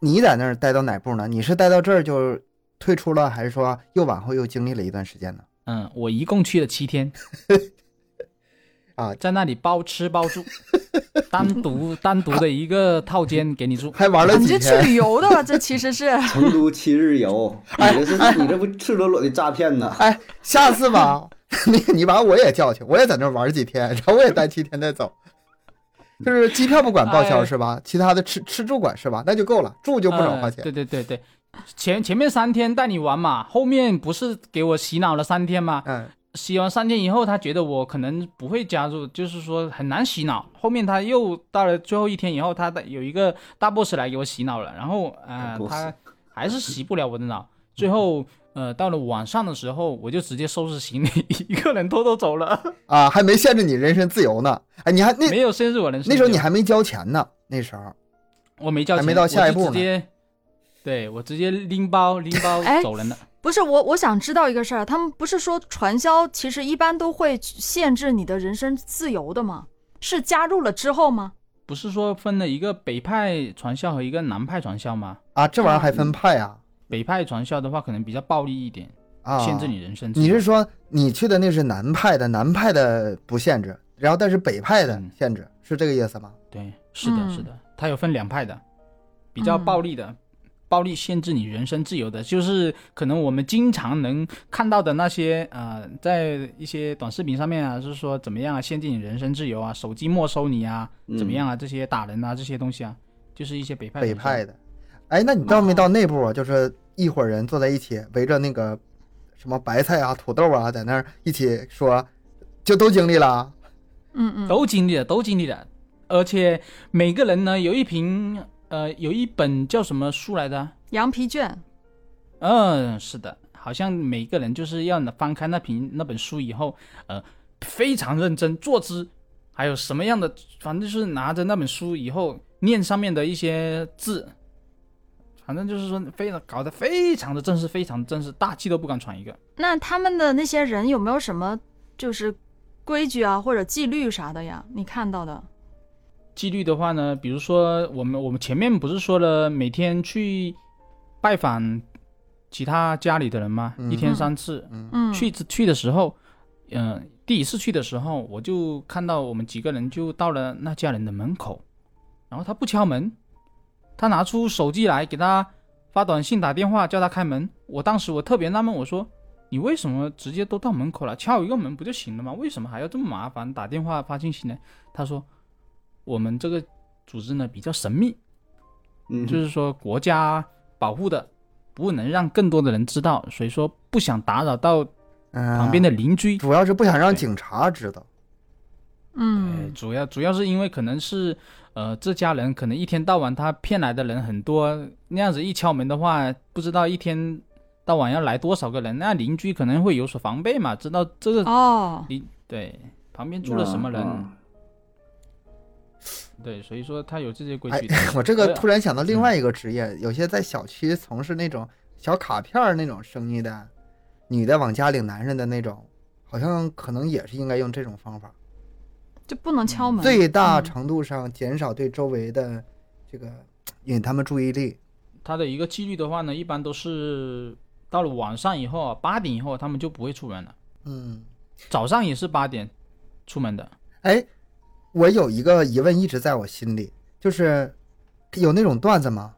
S3: 你在那儿待到哪步呢？你是待到这儿就退出了，还是说又往后又经历了一段时间呢？
S4: 嗯，我一共去了七天，
S3: 啊
S4: 在那里包吃包住，单独单独的一个套间给你住。
S3: 还玩了几
S1: 你这去
S3: 天？
S1: 旅游的吧？这其实是
S2: 成都七日游，你这是你这不赤裸裸的诈骗呢？
S3: 哎，下次吧，那个你把我也叫去，我也在那玩几天，然后我也待七天再走。就是机票不管报销
S4: 哎
S3: 是吧？其他的吃吃住管是吧？那就够了，住就不少花钱。
S4: 呃对对对对，前前面三天带你玩嘛，后面不是给我洗脑了三天吗？
S3: 嗯，
S4: 洗完三天以后，他觉得我可能不会加入，就是说很难洗脑。后面他又到了最后一天以后，他的有一个大 boss 来给我洗脑了，然后呃他还是洗不了我的脑。最后呃到了晚上的时候，我就直接收拾行李，一个人偷偷走了，
S3: 啊，还没限制你人身自由呢。哎，你还那
S4: 没有限制我人身自由。
S3: 那时候你还没交钱呢，那时候
S4: 我没交钱，
S3: 还没到下一步呢
S4: 对我直接拎包拎包
S1: 哎
S4: 走人了。
S1: 不是我？我想知道一个事儿，他们不是说传销其实一般都会限制你的人身自由的吗？是加入了之后吗？
S4: 不是说分了一个北派传销和一个南派传销吗？
S3: 啊，这玩意儿还分派啊
S4: 北派传销的话，可能比较暴力一点，
S3: 啊！
S4: 限制你人身自由。
S3: 你是说你去的那是南派的，南派的不限制，然后但是北派的
S4: 嗯
S3: 限制，是这个意思吗？
S4: 对，是的，
S1: 嗯
S4: 是的，它有分两派的，比较暴力的，暴力限制你人身自由的，就是可能我们经常能看到的那些呃，在一些短视频上面啊，是说怎么样啊，限制你人身自由啊，手机没收你啊，怎么样啊，这些打人啊。这些东西啊，就是一些北派
S3: 北派的。哎，那你到没到内部啊？就是一伙人坐在一起，围着那个什么白菜啊、土豆啊，在那儿一起说，就都经历了。
S1: 嗯嗯，
S4: 都经历了，都经历了，而且每个人呢有一瓶呃有一本叫什么书来的？
S1: 羊皮卷，
S4: 嗯，是的，好像每个人就是要翻开那瓶那本书以后，呃，非常认真坐姿，还有什么样的，反正就是拿着那本书以后念上面的一些字，反正就是说非常搞得非常的正式，非常正式，大气都不敢喘一个。
S1: 那他们的那些人有没有什么就是规矩啊或者纪律啥的呀？你看到的？
S4: 纪律的话呢，比如说我们我们前面不是说了每天去拜访其他家里的人吗？
S3: 嗯
S4: 一天三次。
S1: 嗯，
S4: 去去的时候，嗯、第一次去的时候，我就看到我们几个人就到了那家人的门口，然后他不敲门，他拿出手机来给他发短信、打电话叫他开门。我当时我特别纳闷，我说你为什么直接都到门口了，敲一个门不就行了吗？为什么还要这么麻烦打电话发信息呢？他说我们这个组织呢比较神秘，
S2: 嗯，
S4: 就是说国家保护的，不能让更多的人知道，所以说不想打扰到
S3: 嗯，
S4: 旁边的邻居。
S3: 主要是不想让警察知道。
S4: 呃
S1: 嗯，
S4: 主要主要是因为可能是，呃，这家人可能一天到晚他骗来的人很多，那样子一敲门的话，不知道一天到晚要来多少个人，那邻居可能会有所防备嘛，知道这个
S1: 哦，
S4: 你、对旁边住了什么人，
S2: 啊
S4: 对，所以说他有这些规
S3: 哎
S4: 矩的。，
S3: 我这个
S4: 呃
S3: 突然想到另外一个职业，有些在小区从事那种小卡片儿那种生意的，女的往家领男人的那种，好像可能也是应该用这种方法，
S1: 就不能敲门，
S3: 最大
S1: 嗯
S3: 程度上减少对周围的这个引他们注意力。
S4: 他的一个纪律的话呢，一般都是到了晚上以后啊，八点以后他们就不会出门了，
S3: 嗯，
S4: 早上也是八点出门的。
S3: 哎，我有一个疑问一直在我心里，就是有那种段子吗？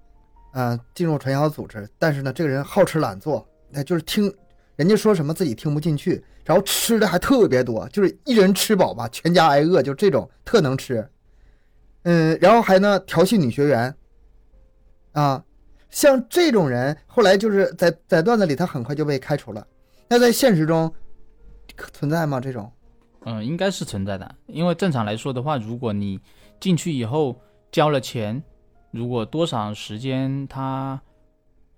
S3: 嗯、进入传销组织，但是呢，这个人好吃懒做，那就是听人家说什么自己听不进去，然后吃的还特别多，就是一人吃饱吧，全家挨饿，就这种特能吃。嗯，然后还呢调戏女学员，啊，像这种人，后来就是在在段子里他很快就被开除了。那在现实中存在吗？这种？
S4: 嗯，应该是存在的，因为正常来说的话，如果你进去以后交了钱，如果多少时间他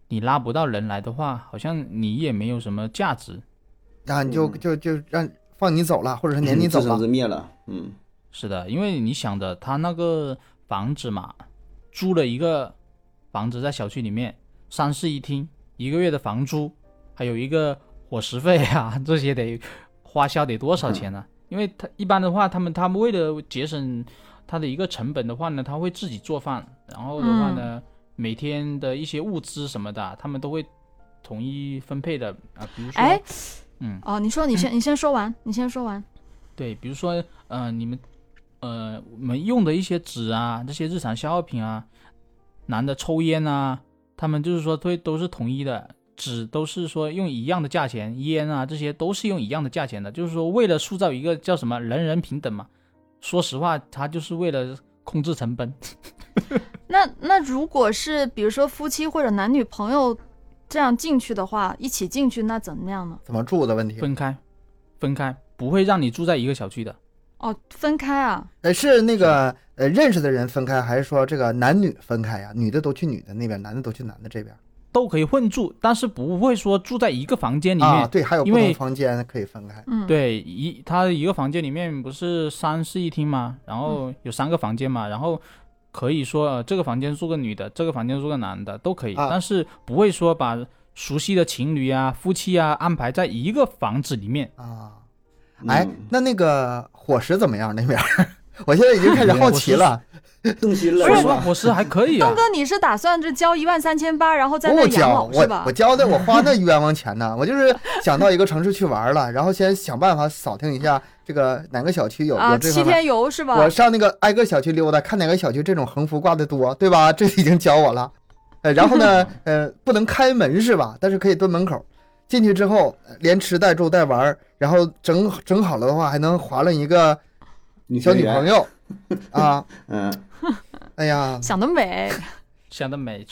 S4: 你拉不到人来的话，好像你也没有什么价值。
S3: 啊，你就
S2: 嗯
S3: 就就让放你走了，或者是撵你走了
S2: 自生自。灭了。嗯，
S4: 是的，因为你想着他那个房子嘛，租了一个房子在小区里面，三室一厅，一个月的房租，还有一个伙食费啊，这些得花销得多少钱呢、因为他一般的话，他们他们为了节省他的一个成本的话呢，他会自己做饭，然后的话呢，每天的一些物资什么的，他们都会统一分配的啊，比如说，
S1: 哎，
S4: 嗯，
S1: 哦，你说，你先，你先说完，你先说完。
S4: 对，比如说，呃，你们，呃，我们用的一些纸啊，这些日常消耗品啊，男的抽烟啊，他们就是说对都是统一的，纸都是说用一样的价钱，烟啊这些都是用一样的价钱的，就是说为了塑造一个叫什么人人平等嘛。说实话，他就是为了控制成本。
S1: 那那如果是比如说夫妻或者男女朋友这样进去的话，一起进去，那怎么样呢？
S3: 怎么住的问题？
S4: 分开，分开，不会让你住在一个小区的。
S1: 哦，分开啊。
S3: 呃，是那个呃认识的人分开，还是说这个男女分开呀？女的都去女的那边，男的都去男的这边
S4: 都可以混住，但是不会说住在一个房间里面。
S3: 啊？对，还有不
S4: 因为
S3: 同房间可以分开。
S1: 嗯，，
S4: 对，一他一个房间里面不是三室一厅吗？然后有三个房间嘛，然后可以说、呃、这个房间住个女的，这个房间住个男的都可以，
S3: 啊
S4: 但是不会说把熟悉的情侣啊、夫妻啊安排在一个房子里面。
S3: 啊，哎
S2: 嗯，
S3: 那那个伙食怎么样？那边，我现在已经开始好奇了。
S2: 动心了
S1: 不是
S2: 是吧？
S4: 说实话，伙食还可以啊
S1: 东。哥，你是打算这交一万三千八，然后再那养
S3: 不交
S1: 老是吧
S3: 我我？交的我花那冤枉钱呢，我就是想到一个城市去玩了，然后先想办法扫听一下这个哪个小区有
S1: 啊，
S3: 有这方面。
S1: 七天游是吧？
S3: 我上那个挨个小区溜达，看哪个小区这种横幅挂的多，对吧？这已经教我了。呃，然后呢，呃，不能开门是吧？但是可以蹲门口。进去之后，呃连吃带住带玩，然后整整好了的话，还能划了一个小女朋，
S2: 友
S3: 啊！
S2: 嗯，
S3: 哎呀，
S1: 想得美，
S4: 想得美，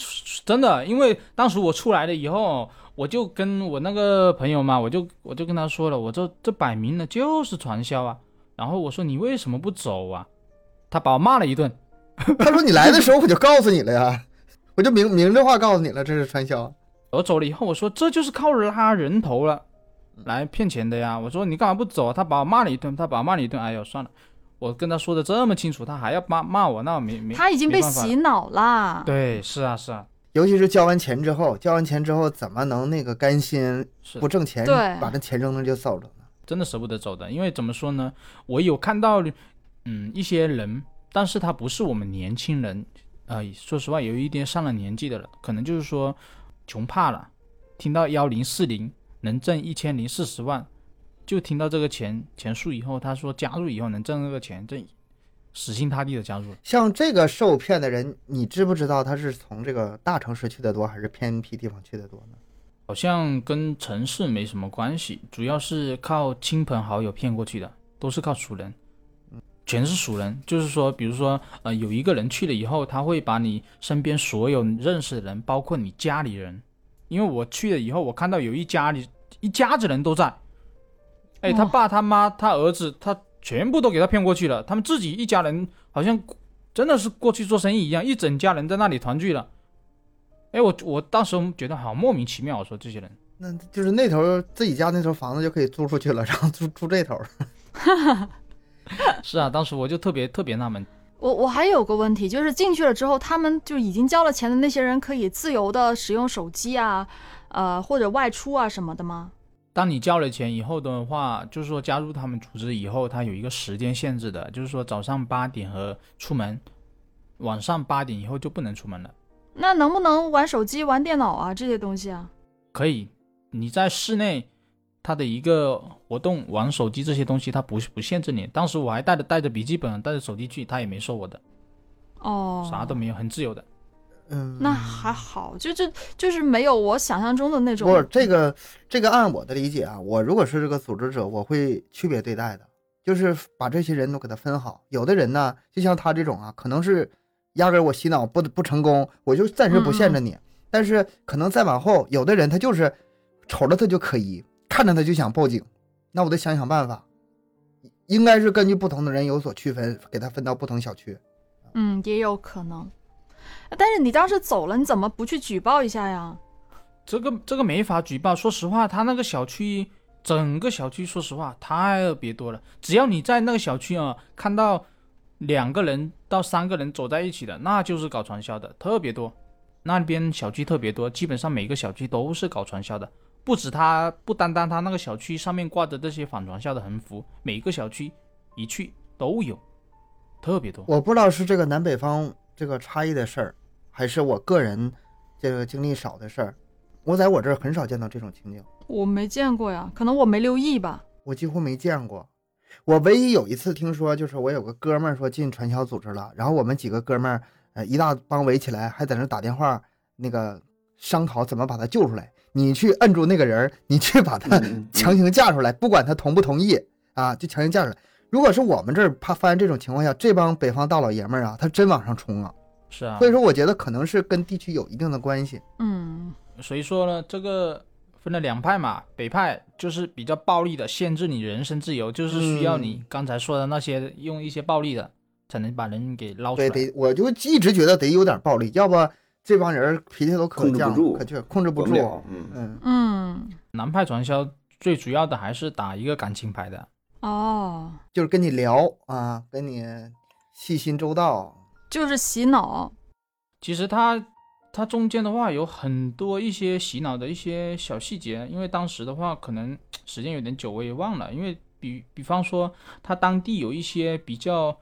S4: 真的，因为当时我出来了以后，我就跟我那个朋友嘛，我就我就跟他说了，我这这摆明了就是传销啊。然后我说你为什么不走啊？他把我骂了一顿。
S3: 他说你来的时候我就告诉你了呀，我就明明着话告诉你了，这是传销。
S4: 我走了以后，我说这就是靠拉人头了来骗钱的呀。我说你干嘛不走？他把我骂了一顿，他把我骂了一顿。哎呦，算了，我跟他说的这么清楚，他还要骂骂我，那我没没
S1: 他已经被洗脑了。
S4: 对，是啊是啊，
S3: 尤其是交完钱之后，交完钱之后怎么能那个甘心不挣钱，把那钱扔那就走了呢？
S4: 真的舍不得走的，因为怎么说呢，我有看到，嗯，一些人，但是他不是我们年轻人，呃，说实话，有一点上了年纪的了，可能就是说穷怕了，听到幺零四零能挣一千零四十万，就听到这个钱钱数以后，他说加入以后能挣这个钱，这死心塌地的加入了。
S3: 像这个受骗的人，你知不知道他是从这个大城市去的多，还是偏僻地方去的多呢？
S4: 好像跟城市没什么关系，主要是靠亲朋好友骗过去的，都是靠熟人，全是熟人。就是说，比如说，呃，有一个人去了以后，他会把你身边所有认识的人，包括你家里人，因为我去了以后，我看到有一家里一家子人都在，哎，他爸、他妈、他儿子，他全部都给他骗过去了，他们自己一家人好像真的是过去做生意一样，一整家人在那里团聚了。哎，我我当时觉得好莫名其妙，我说这些人。
S3: 那就是那头自己家那头房子就可以租出去了，然后租租这头。
S4: 是啊，当时我就特别特别纳闷，
S1: 我我还有个问题，就是进去了之后，他们就已经交了钱的那些人，可以自由的使用手机啊，呃，或者外出啊什么的吗？
S4: 当你交了钱以后的话，就是说加入他们组织以后，它有一个时间限制的，就是说早上八点和出门，晚上八点以后就不能出门了。
S1: 那能不能玩手机、玩电脑啊这些东西啊？
S4: 可以，你在室内，它的一个活动玩手机这些东西，它不不限制你。当时我还带着带着笔记本，带着手机去，他也没说我的，
S1: 哦，
S4: 啥都没有，很自由的。
S3: 嗯，
S1: 那还好，就就就是没有我想象中的那种。
S3: 不是这个这个按我的理解啊，我如果是这个组织者，我会区别对待的，就是把这些人都给他分好。有的人呢，就像他这种啊，可能是压根儿我洗脑不不成功，我就暂时不限制你。但是可能再往后，有的人他就是瞅着他就可疑，看着他就想报警，那我得想想办法。应该是根据不同的人有所区分，给他分到不同小区。
S1: 嗯，也有可能。但是你当时走了，你怎么不去举报一下呀？
S4: 这个这个没法举报。说实话，他那个小区整个小区，说实话太别多了。只要你在那个小区啊，看到两个人到三个人走在一起的，那就是搞传销的，特别多。那边小区特别多，基本上每个小区都是搞传销的。不止他，不单单他那个小区上面挂着这些反传销的横幅，每个小区一去都有，特别多。
S3: 我不知道是这个南北方这个差异的事儿，还是我个人这个经历少的事儿。我在我这儿很少见到这种情景，
S1: 我没见过呀，可能我没留意吧。
S3: 我几乎没见过。我唯一有一次听说，就是我有个哥们儿说进传销组织了，然后我们几个哥们儿，呃，一大帮围起来，还在那打电话，那个商讨怎么把他救出来。你去摁住那个人儿，你去把他 强行架出来，不管他同不同意啊，就强行架出来。如果是我们这儿怕发现这种情况下，这帮北方大老爷们儿啊，他真往上冲啊。
S4: 是啊
S3: 所，以说，我觉得可能是跟地区有一定的关系。
S1: 嗯
S4: 所以说呢，这个分了两派嘛，北派就是比较暴力的，限制你人身自由，就是需要你
S3: 嗯
S4: 刚才说的那些用一些暴力的，才能把人给捞出
S3: 对，
S4: 来。
S3: 得我就一直觉得得有点暴力，要不这帮人脾气都可犟
S2: 控制不住
S3: 可劲，控制不住。
S2: 嗯，
S3: 嗯，
S1: 嗯
S4: 南派传销最主要的还是打一个感情牌的，
S1: 哦，
S3: 就是跟你聊啊，跟你细心周到。
S1: 就是洗脑。
S4: 其实它它中间的话有很多一些洗脑的一些小细节，因为当时的话可能时间有点久，我也忘了。因为比比方说，它当地有一些比较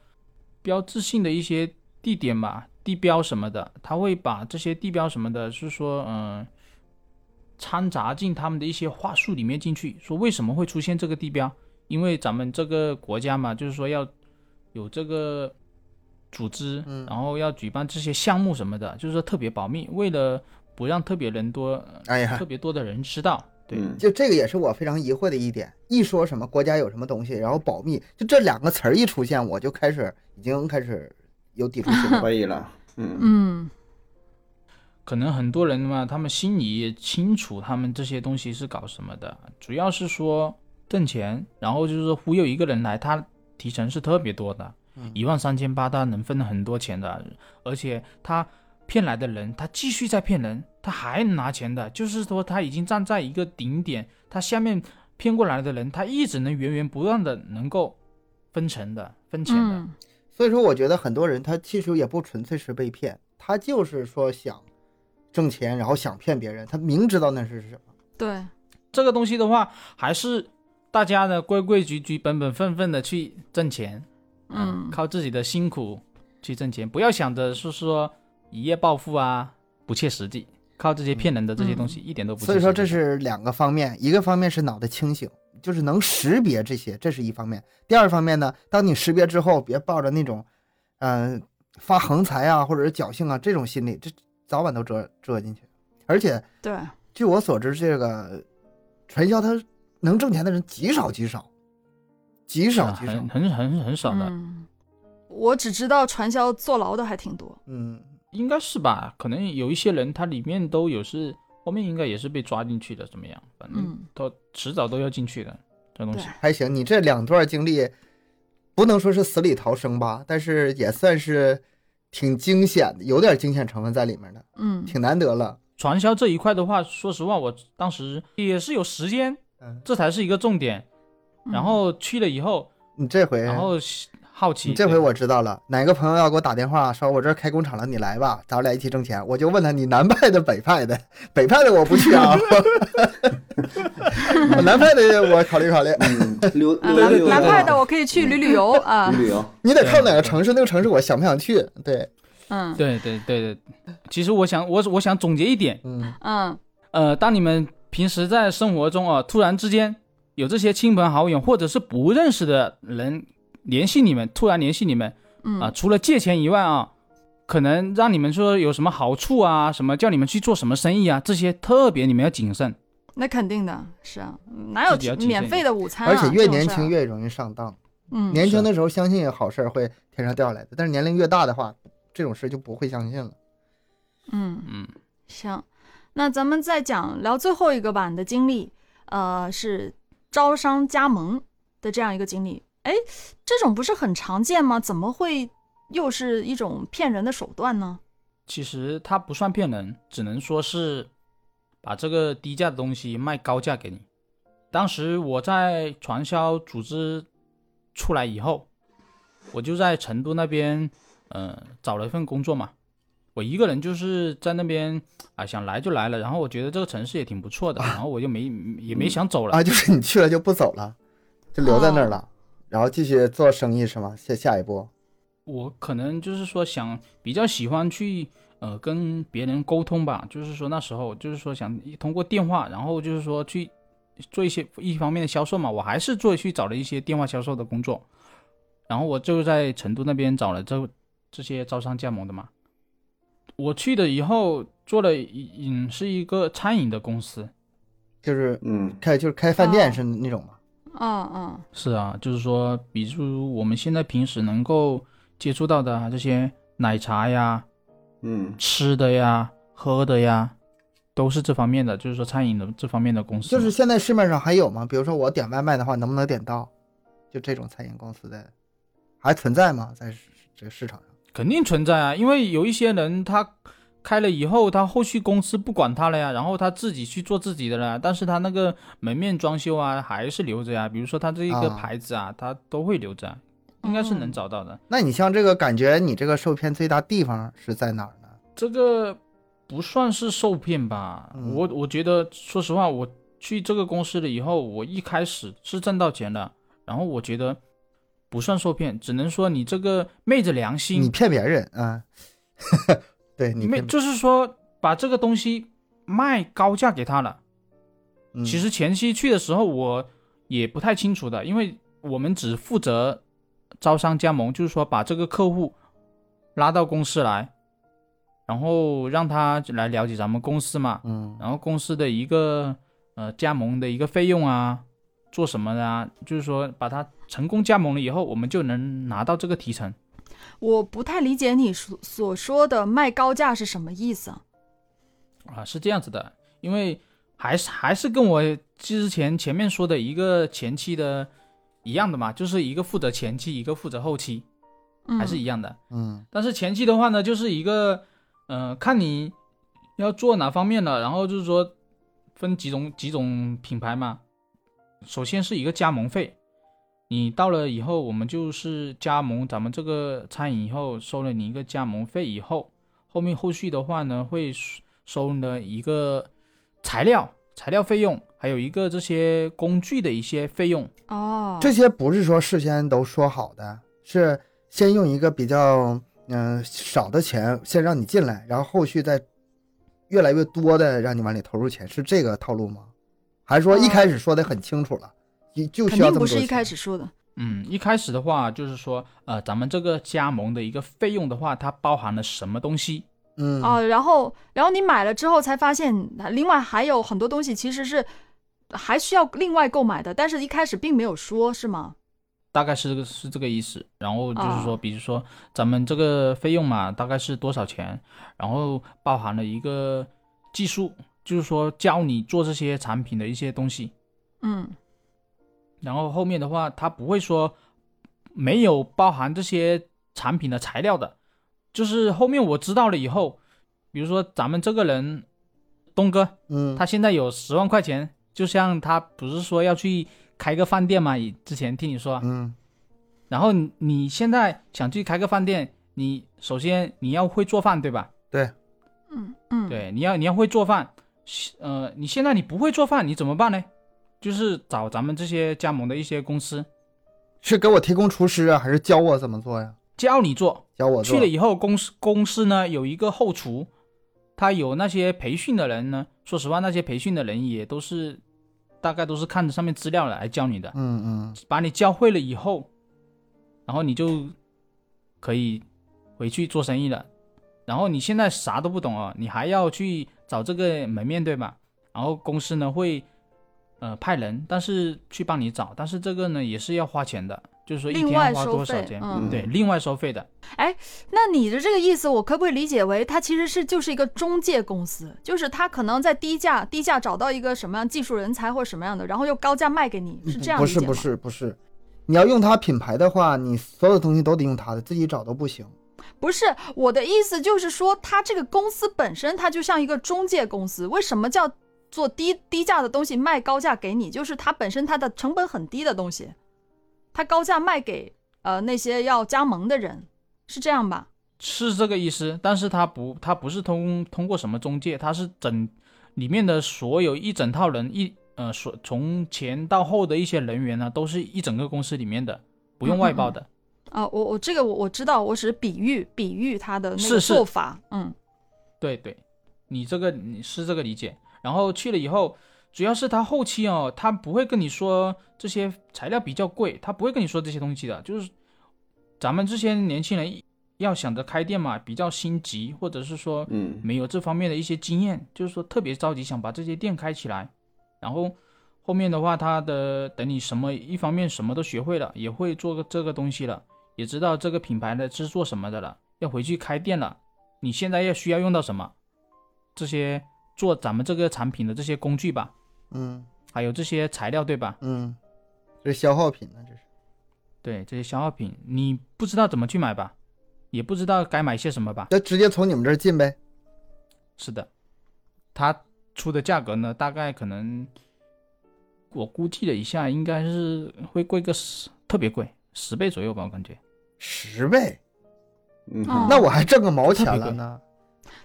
S4: 标志性的一些地点吧，地标什么的，他会把这些地标什么的，是说嗯。掺杂进他们的一些话术里面进去，说为什么会出现这个地标？因为咱们这个国家嘛，就是说要有这个组织，
S3: 嗯
S4: 然后要举办这些项目什么的，就是说特别保密，为了不让特别人多、呃
S3: 哎呀
S4: 特，别多的人知道。对，
S2: 嗯
S3: 就这个也是我非常疑惑的一点。一说什么国家有什么东西，然后保密，就这两个词儿一出现，我就开始已经开始有抵触心理。
S2: 怀疑了，嗯
S1: 嗯
S4: 可能很多人嘛，他们心里也清楚他们这些东西是搞什么的，主要是说挣钱，然后就是说忽悠一个人来，他提成是特别多的，
S3: 嗯
S4: 一万三千八，他能分很多钱的，而且他骗来的人，他继续在骗人，他还能拿钱的，就是说他已经站在一个顶点，他下面骗过来的人，他一直能源源不断的能够分成的，分钱的。
S1: 嗯。
S3: 所以说，我觉得很多人他其实也不纯粹是被骗，他就是说想挣钱，然后想骗别人，他明知道那是什么。
S1: 对，
S4: 这个东西的话，还是大家呢规规矩矩、本本分分的去挣钱，
S1: 嗯
S4: 靠自己的辛苦去挣钱，不要想着是说一夜暴富啊，不切实际。靠这些骗人的这些东西，一点都不。
S3: 所以说这是两个方面，一个方面是脑袋清醒，就是能识别这些，这是一方面；第二方面呢，当你识别之后，别抱着那种，嗯、发横财啊或者是侥幸啊这种心理，这早晚都折折进去。而且
S1: 对，
S3: 据我所知，这个传销它能挣钱的人极少极少，极少极少
S4: 很。很很很少的，
S1: 嗯，我只知道传销坐牢的还挺多。
S3: 嗯，
S4: 应该是吧？可能有一些人他里面都有是后面应该也是被抓进去的，怎么样？反正
S1: 嗯，
S4: 都迟早都要进去的这东西。
S3: 还行。你这两段经历，不能说是死里逃生吧，但是也算是挺惊险的，有点惊险成分在里面的，
S1: 嗯
S3: 挺难得了。
S4: 传销这一块的话，说实话，我当时也是有时间，
S3: 嗯，
S4: 这才是一个重点。
S1: 嗯
S4: 然后去了以后，
S3: 你这回，
S4: 然后好奇，
S3: 你这回我知道了，哪个朋友要给我打电话说我这儿开工厂了，你来吧，咱俩一起挣钱。我就问他你南派的北派的，北派的我不去啊，我南派的我考虑考虑。
S2: 嗯，
S1: 南南派的我可以去旅旅游啊
S2: 旅，旅游，
S3: 你得看哪个城市，那个城市我想不想去？对，
S1: 嗯
S4: 对对对对。其实我想，我我想总结一点，
S3: 嗯
S1: 嗯
S4: 呃，当你们平时在生活中啊，突然之间有这些亲朋好友或者是不认识的人联系你们，突然联系你们嗯啊，
S1: 嗯
S4: 除了借钱以外啊，可能让你们说有什么好处啊，什么叫你们去做什么生意啊，这些特别你们要谨慎。
S1: 那肯定的，是啊，哪有免费的午餐啊？
S3: 而且越年轻，越容易上当。
S1: 嗯，
S3: 年轻的时候相信好事儿会天上掉下来的，但是年龄越大的话，这种事就不会相信了。
S1: 嗯，
S4: 嗯，
S1: 行，那咱们再讲聊最后一个吧，你的经历，呃，是招商加盟的这样一个经历。哎，这种不是很常见吗？怎么会又是一种骗人的手段呢？
S4: 其实它不算骗人，只能说是把这个低价的东西卖高价给你。当时我在传销组织出来以后，我就在成都那边，呃，找了一份工作嘛。我一个人就是在那边啊，想来就来了。然后我觉得这个城市也挺不错的，然后我就没也没想走了。
S3: 啊，就是你去了就不走了，就留在那儿了，然后继续做生意是吗？下下一步，
S4: 我可能就是说想比较喜欢去呃跟别人沟通吧，就是说那时候就是说想通过电话，然后就是说去做一些一方面的销售嘛，我还是做去找了一些电话销售的工作，然后我就在成都那边找了这这些招商加盟的嘛。我去的以后做了一嗯是一个餐饮的公司，
S3: 就是
S2: 嗯
S3: 开就是开饭店
S1: 哦
S3: 是那种吗？
S1: 嗯嗯
S4: 是啊，就是说，比如我们现在平时能够接触到的啊这些奶茶呀、
S2: 嗯
S4: 吃的呀、喝的呀，都是这方面的，就是说餐饮的这方面的公司。
S3: 就是现在市面上还有吗？比如说我点外卖的话，能不能点到？就这种餐饮公司的还存在吗？在这个市场上？
S4: 肯定存在啊，因为有一些人他开了以后，他后续公司不管他了呀，然后他自己去做自己的了，但是他那个门面装修啊还是留着呀，比如说他这一个
S3: 啊
S4: 牌子啊，他都会留着，应该是能找到的。
S3: 那你像这个感觉，你这个受骗最大地方是在哪儿呢？
S4: 这个不算是受骗吧？
S3: 嗯
S4: 我我觉得，说实话，我去这个公司了以后，我一开始是挣到钱的，然后我觉得不算受骗，只能说你这个昧着良心
S3: 你
S4: 心，
S3: 骗别人啊？对你
S4: 没，就是说把这个东西卖高价给他了。
S3: 嗯
S4: 其实前期去的时候，我也不太清楚的，因为我们只负责招商加盟，就是说把这个客户拉到公司来，然后让他来了解咱们公司嘛，
S3: 嗯
S4: 然后公司的一个呃加盟的一个费用啊，做什么的啊，就是说把它成功加盟了以后，我们就能拿到这个提成。
S1: 我不太理解你所所说的卖高价是什么意思啊？
S4: 啊，是这样子的，因为还是还是跟我之前前面说的一个前期的一样的嘛，就是一个负责前期，一个负责后期，
S1: 嗯
S4: 还是一样的。
S3: 嗯
S4: 但是前期的话呢，就是一个，呃，看你要做哪方面的，然后就是说分几种几种品牌嘛。首先是一个加盟费，你到了以后，我们就是加盟咱们这个餐饮以后，收了你一个加盟费以后，后面后续的话呢，会收收呢一个材料材料费用，还有一个这些工具的一些费用。
S1: 哦，
S3: 这些不是说事先都说好的，是先用一个比较嗯、少的钱先让你进来，然后后续再越来越多的让你往里投入钱，是这个套路吗？还是说一开始说的很清楚了，就就
S1: 肯
S3: 需要这么多钱？
S1: 定不是一开始说的。
S4: 嗯，一开始的话就是说，呃，咱们这个加盟的一个费用的话，它包含了什么东西？
S3: 嗯
S1: 哦，然后然后你买了之后才发现，另外还有很多东西其实是还需要另外购买的，但是一开始并没有说，是吗？
S4: 大概是这个是这个意思。然后就是说，
S1: 哦
S4: 比如说咱们这个费用嘛，大概是多少钱？然后包含了一个技术，就是说教你做这些产品的一些东西。
S1: 嗯
S4: 然后后面的话，它不会说没有包含这些产品的材料的，就是后面我知道了以后，比如说咱们这个人东哥，
S3: 嗯，
S4: 他现在有十万块钱，就像他不是说要去开个饭店嘛？以之前听你说，
S3: 嗯
S4: 然后你你现在想去开个饭店，你首先你要会做饭，对吧？
S1: 对嗯嗯，，
S4: 对，你要你要会做饭，呃，你现在你不会做饭，你怎么办呢？就是找咱们这些加盟的一些公司
S3: 是给我提供厨师啊，还是教我怎么做呀？
S4: 教你做，
S3: 教我做
S4: 去了以后，公司公司呢有一个后厨，他有那些培训的人呢。说实话，那些培训的人也都是大概都是看着上面资料来教你的。
S3: 嗯嗯
S4: 把你教会了以后，然后你就可以回去做生意了。然后你现在啥都不懂啊，你还要去找这个门面对吧？然后公司呢会呃派人，但是去帮你找，但是这个呢也是要花钱的，就是说一天
S1: 另外
S4: 花
S1: 收费
S4: 多少钱？
S1: 嗯
S4: 对，另外收费的。
S1: 哎那你的这个意思，我可不可以理解为，它其实是就是一个中介公司，就是他可能在低价低价找到一个什么样技术人才或者什么样的，然后又高价卖给你，是这样？
S3: 不是不是不是，你要用他品牌的话，你所有东西都得用他的，自己找都不行。
S1: 不是我的意思，就是说，它这个公司本身它就像一个中介公司。为什么叫做低低价的东西卖高价给你？就是它本身它的成本很低的东西，它高价卖给呃那些要加盟的人，是这样吧？
S4: 是这个意思，但是它不，它不是通通过什么中介，它是整里面的所有一整套人一呃，所从前到后的一些人员呢，都是一整个公司里面的，不用外包的。
S1: 啊、我我这个我我知道，我只是比喻比喻它的那个
S4: 是是
S1: 做法，嗯
S4: 对对，你这个你是这个理解。然后去了以后，主要是他后期哦，他不会跟你说这些材料比较贵，他不会跟你说这些东西的。就是咱们这些年轻人要想着开店嘛，比较心急，或者是说
S2: 嗯
S4: 没有这方面的一些经验，就是说特别着急想把这些店开起来。然后后面的话，他的等你什么一方面什么都学会了，也会做个这个东西了，也知道这个品牌的是做什么的了，要回去开店了。你现在要需要用到什么？这些做咱们这个产品的这些工具吧，
S3: 嗯
S4: 还有这些材料，对吧？
S3: 嗯，这是消耗品呢，这是。
S4: 对，这些消耗品，你不知道怎么去买吧，也不知道该买些什么吧。
S3: 那直接从你们这儿进呗。
S4: 是的，他出的价格呢，大概可能我估计了一下，应该是会贵个十，特别贵，十倍左右吧，我感觉。
S3: 十倍，
S2: 嗯
S1: 哦
S3: 那我还挣个毛钱了呢。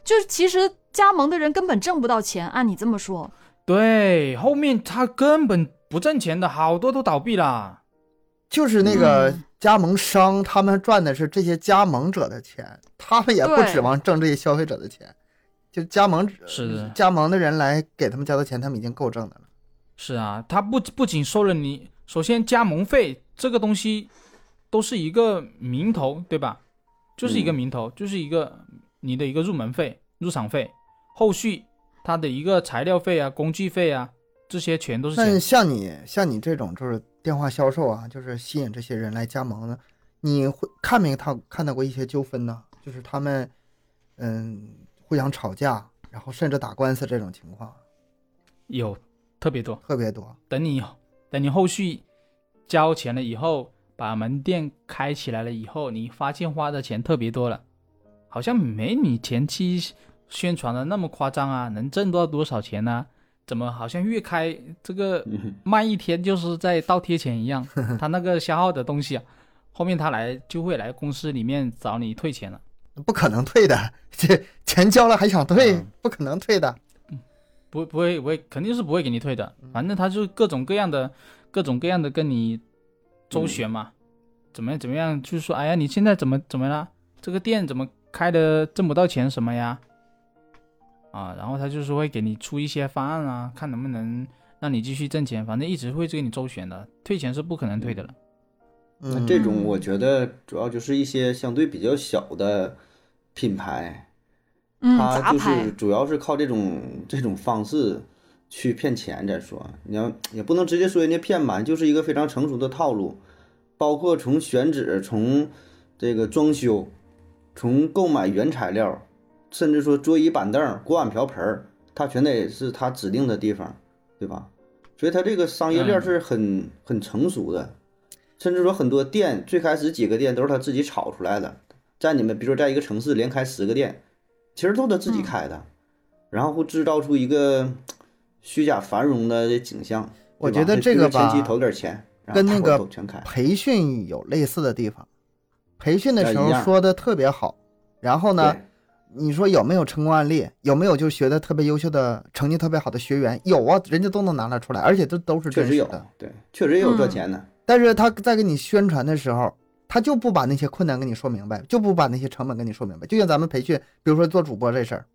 S1: 就是其实加盟的人根本挣不到钱，按你这么说，
S4: 对，后面他根本不挣钱的，好多都倒闭了。
S3: 就是那个
S1: 嗯
S3: 加盟商，他们赚的是这些加盟者的钱，他们也不指望挣这些消费者的钱。就加盟
S4: 是的
S3: 加盟的人来给他们交的钱，他们已经够挣的了。
S4: 是啊，他不不仅收了你，首先加盟费这个东西都是一个名头，对吧？就是一个
S2: 嗯
S4: 名头，就是一个你的一个入门费、入场费，后续它的一个材料费啊、工具费啊，这些全都是
S3: 那
S4: 钱。
S3: 像你像你这种就是电话销售啊，就是吸引这些人来加盟呢，你会看没看看到过一些纠纷呢？就是他们嗯互相吵架，然后甚至打官司这种情况
S4: 有特别多。
S3: 特别多。
S4: 等你等你后续交钱了以后，把门店开起来了以后，你发现花的钱特别多了，好像没你前期宣传的那么夸张啊，能挣到多少钱呢、怎么好像越开这个卖一天就是在倒贴钱一样？他那个消耗的东西啊，后面他来就会来公司里面找你退钱了。
S3: 不可能退的，这钱交了还想退，
S4: 嗯
S3: 不可能退的。
S4: 不不会不会，肯定是不会给你退的。反正他就各种各样的、各种各样的跟你周旋嘛，怎么样怎么样，就是说，哎呀，你现在怎么怎么了？这个店怎么开的挣不到钱什么呀？啊，然后他就是会给你出一些方案啊，看能不能让你继续挣钱，反正一直会给你周旋的，退钱是不可能退的了。
S3: 嗯，
S2: 那这种我觉得主要就是一些相对比较小的品牌，
S1: 嗯，
S2: 它就是，主要是靠这种这种方式去骗钱。再说，你要也不能直接说人家骗吧，就是一个非常成熟的套路，包括从选址、从这个装修、从购买原材料，甚至说桌椅板凳、锅碗瓢盆儿，它全得是它指定的地方，对吧？所以它这个商业链
S4: 嗯
S2: 是很、很成熟的，甚至说很多店最开始几个店都是他自己炒出来的，在你们比如说在一个城市连开十个店，其实都他自己
S1: 嗯
S2: 开的，然后会制造出一个虚假繁荣的景象。
S3: 我觉得这个
S2: 吧前期投点钱，
S3: 跟那个。培训有类似的地方。培训的时候说的特别好，然后呢，你说有没有成功案例？有没有就学的特别优秀的、成绩特别好的学员？有啊，人家都能拿得出来，而且这都是
S2: 确实有
S3: 真实的。，
S2: 对，确实也有赚
S1: 嗯
S2: 钱的。
S3: 但是他在给你宣传的时候，他就不把那些困难跟你说明白，就不把那些成本跟你说明白。就像咱们培训，比如说做主播这事儿，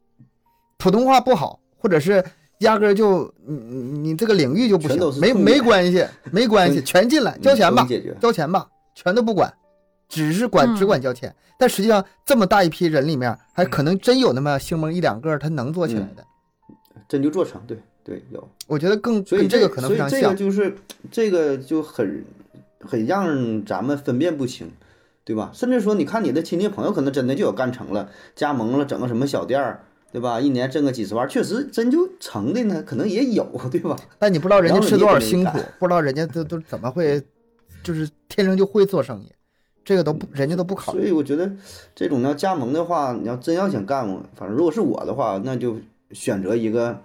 S3: 普通话不好，或者是压根儿就你你你这个领域就不行，没没关系，没关系，
S2: 嗯
S3: 全进来交钱吧。交钱吧，全都不管，只是管
S1: 嗯
S3: 只管交钱，但实际上这么大一批人里面，还可能真有那么星蒙一两个他能做起来的。
S2: 真就做成，对对有。
S3: 我觉得更
S2: 所以
S3: 这个可能非常像。
S2: 就是这个就很很让咱们分辨不清，对吧？甚至说，你看你的亲戚朋友可能真的就有干成了，加盟了，整个什么小店儿，对吧？一年挣个几十万，确实真就成的呢，可能也有，对吧？
S3: 但你不知道人家吃多少辛苦不知道人家都都怎么会，就是天生就会做生意，这个都不人家都不考虑。
S2: 所以我觉得这种要加盟的话，你要真要想干，反正如果是我的话，那就选择一个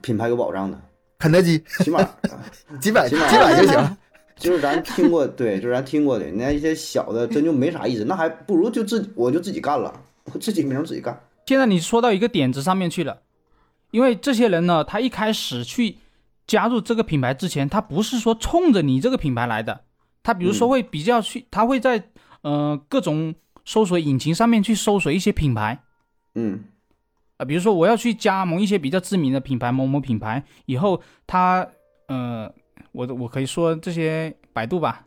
S2: 品牌有保障的，
S3: 肯德基
S2: 起码
S3: 几百几
S2: 起码
S3: 百就行。
S2: 就是咱听过，对，就是咱听过的，那一些小的真就没啥意思，那还不如就自己我就自己干了，我自己名自己干。
S4: 现在你说到一个点子上面去了，因为这些人呢，他一开始去加入这个品牌之前，他不是说冲着你这个品牌来的，他比如说
S2: 嗯。
S4: 会比较去，他会在呃各种搜索引擎上面去搜索一些品牌，
S2: 嗯。
S4: 啊，比如说我要去加盟一些比较知名的品牌，某某品牌，以后他呃，我我可以说这些百度吧，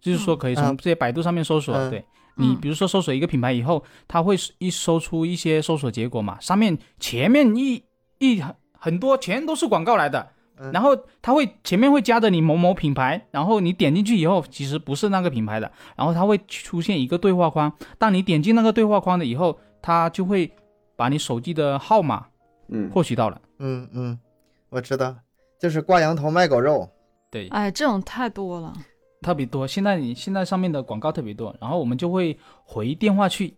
S4: 就是说可以从
S3: 嗯。
S4: 这些百度上面搜索，
S3: 嗯
S4: 对。你
S1: 嗯。
S4: 比如说搜索一个品牌以后，它会一搜出一些搜索结果嘛，上面前面一一很很多全都是广告来的。
S3: 嗯
S4: 然后它会前面会加着你某某品牌，然后你点进去以后，其实不是那个品牌的，然后它会出现一个对话框。当你点进那个对话框的以后，它就会把你手机的号码
S2: 嗯，
S4: 获取到了。
S3: 嗯嗯，我知道，就是挂羊头卖狗肉。
S4: 对，
S1: 哎，这种太多了。
S4: 特别多。现在你现在上面的广告特别多，然后我们就会回电话去，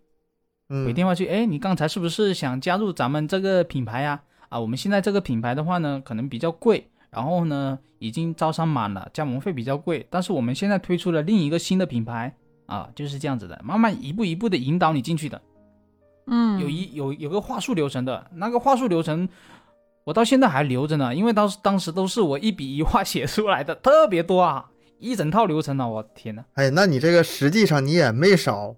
S3: 嗯，
S4: 回电话去，哎，你刚才是不是想加入咱们这个品牌呀？啊，我们现在这个品牌的话呢，可能比较贵，然后呢已经招商满了，加盟费比较贵，但是我们现在推出了另一个新的品牌啊，就是这样子的，慢慢一步一步的引导你进去的。
S1: 嗯，
S4: 有一有有个话术流程的，那个话术流程我到现在还留着呢，因为当时当时都是我一笔一画写出来的，特别多啊，一整套流程呢，我天呐。
S3: 哎，那你这个实际上你也没少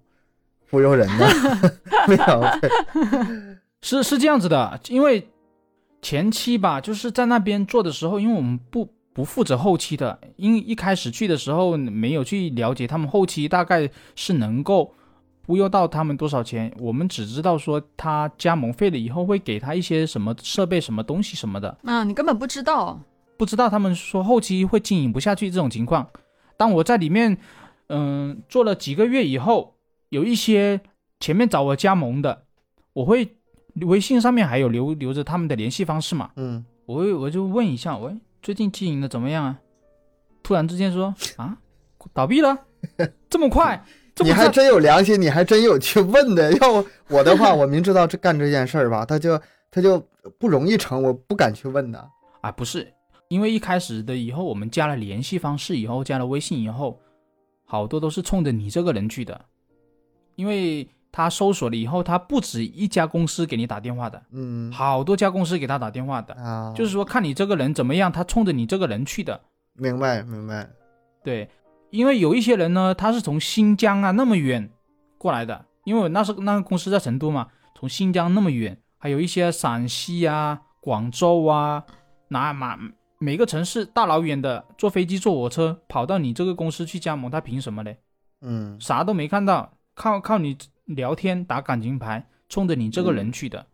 S3: 忽悠人呢，没少。
S4: 是是这样子的，因为前期吧，就是在那边做的时候，因为我们不不负责后期的，因为一开始去的时候没有去了解他们后期大概是能够忽悠到他们多少钱，我们只知道说他加盟费了以后会给他一些什么设备、什么东西什么的，
S1: 啊，你根本不知道。
S4: 不知道他们说后期会经营不下去这种情况。当我在里面，嗯、做了几个月以后，有一些前面找我加盟的，我会微信上面还有留留着他们的联系方式嘛，
S3: 嗯，
S4: 我我就问一下，喂，最近经营的怎么样啊？突然之间说 啊，倒闭了，这么快，这么快，
S3: 你还真有良心，你还真有去问的。要我的话，我明知道这干这件事儿吧，他就他就不容易成，我不敢去问的。
S4: 啊，不是，因为一开始的以后我们加了联系方式以后，加了微信以后，好多都是冲着你这个人去的，因为他搜索了以后，他不止一家公司给你打电话的，
S3: 嗯。
S4: 好多家公司给他打电话的，
S3: 啊，
S4: 就是说看你这个人怎么样，他冲着你这个人去的，
S3: 明白明白。
S4: 对，因为有一些人呢，他是从新疆啊那么远过来的，因为我那时候那个公司在成都嘛，从新疆那么远，还有一些陕西啊、广州啊，哪马每个城市大老远的坐飞机坐火车跑到你这个公司去加盟，他凭什么嘞？
S3: 嗯。
S4: 啥都没看到，靠靠你聊天打感情牌，冲着你这个人去的。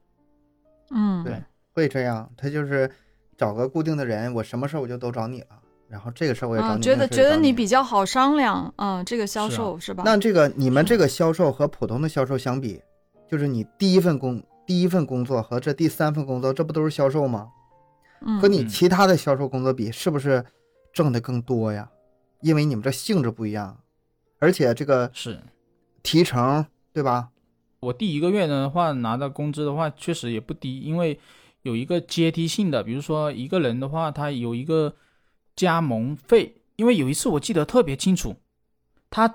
S1: 嗯，
S3: 对会这样，他就是找个固定的人，我什么事儿我就都找你了，然后这个事儿我也找
S1: 啊，
S3: 你，
S1: 觉得觉得你比较好商量，嗯，这个销
S4: 是啊
S1: 售是吧？
S3: 那这个你们这个销售和普通的销售相比，就是你第一份工第一份工作和这第三份工作，这不都是销售吗？
S1: 嗯
S3: 和你
S4: 嗯
S3: 其他的销售工作比，是不是挣的更多呀？因为你们这性质不一样，而且这个
S4: 是
S3: 提成，对吧？
S4: 我第一个月的话拿到工资的话，确实也不低，因为有一个阶梯性的，比如说一个人的话，他有一个加盟费，因为有一次我记得特别清楚，他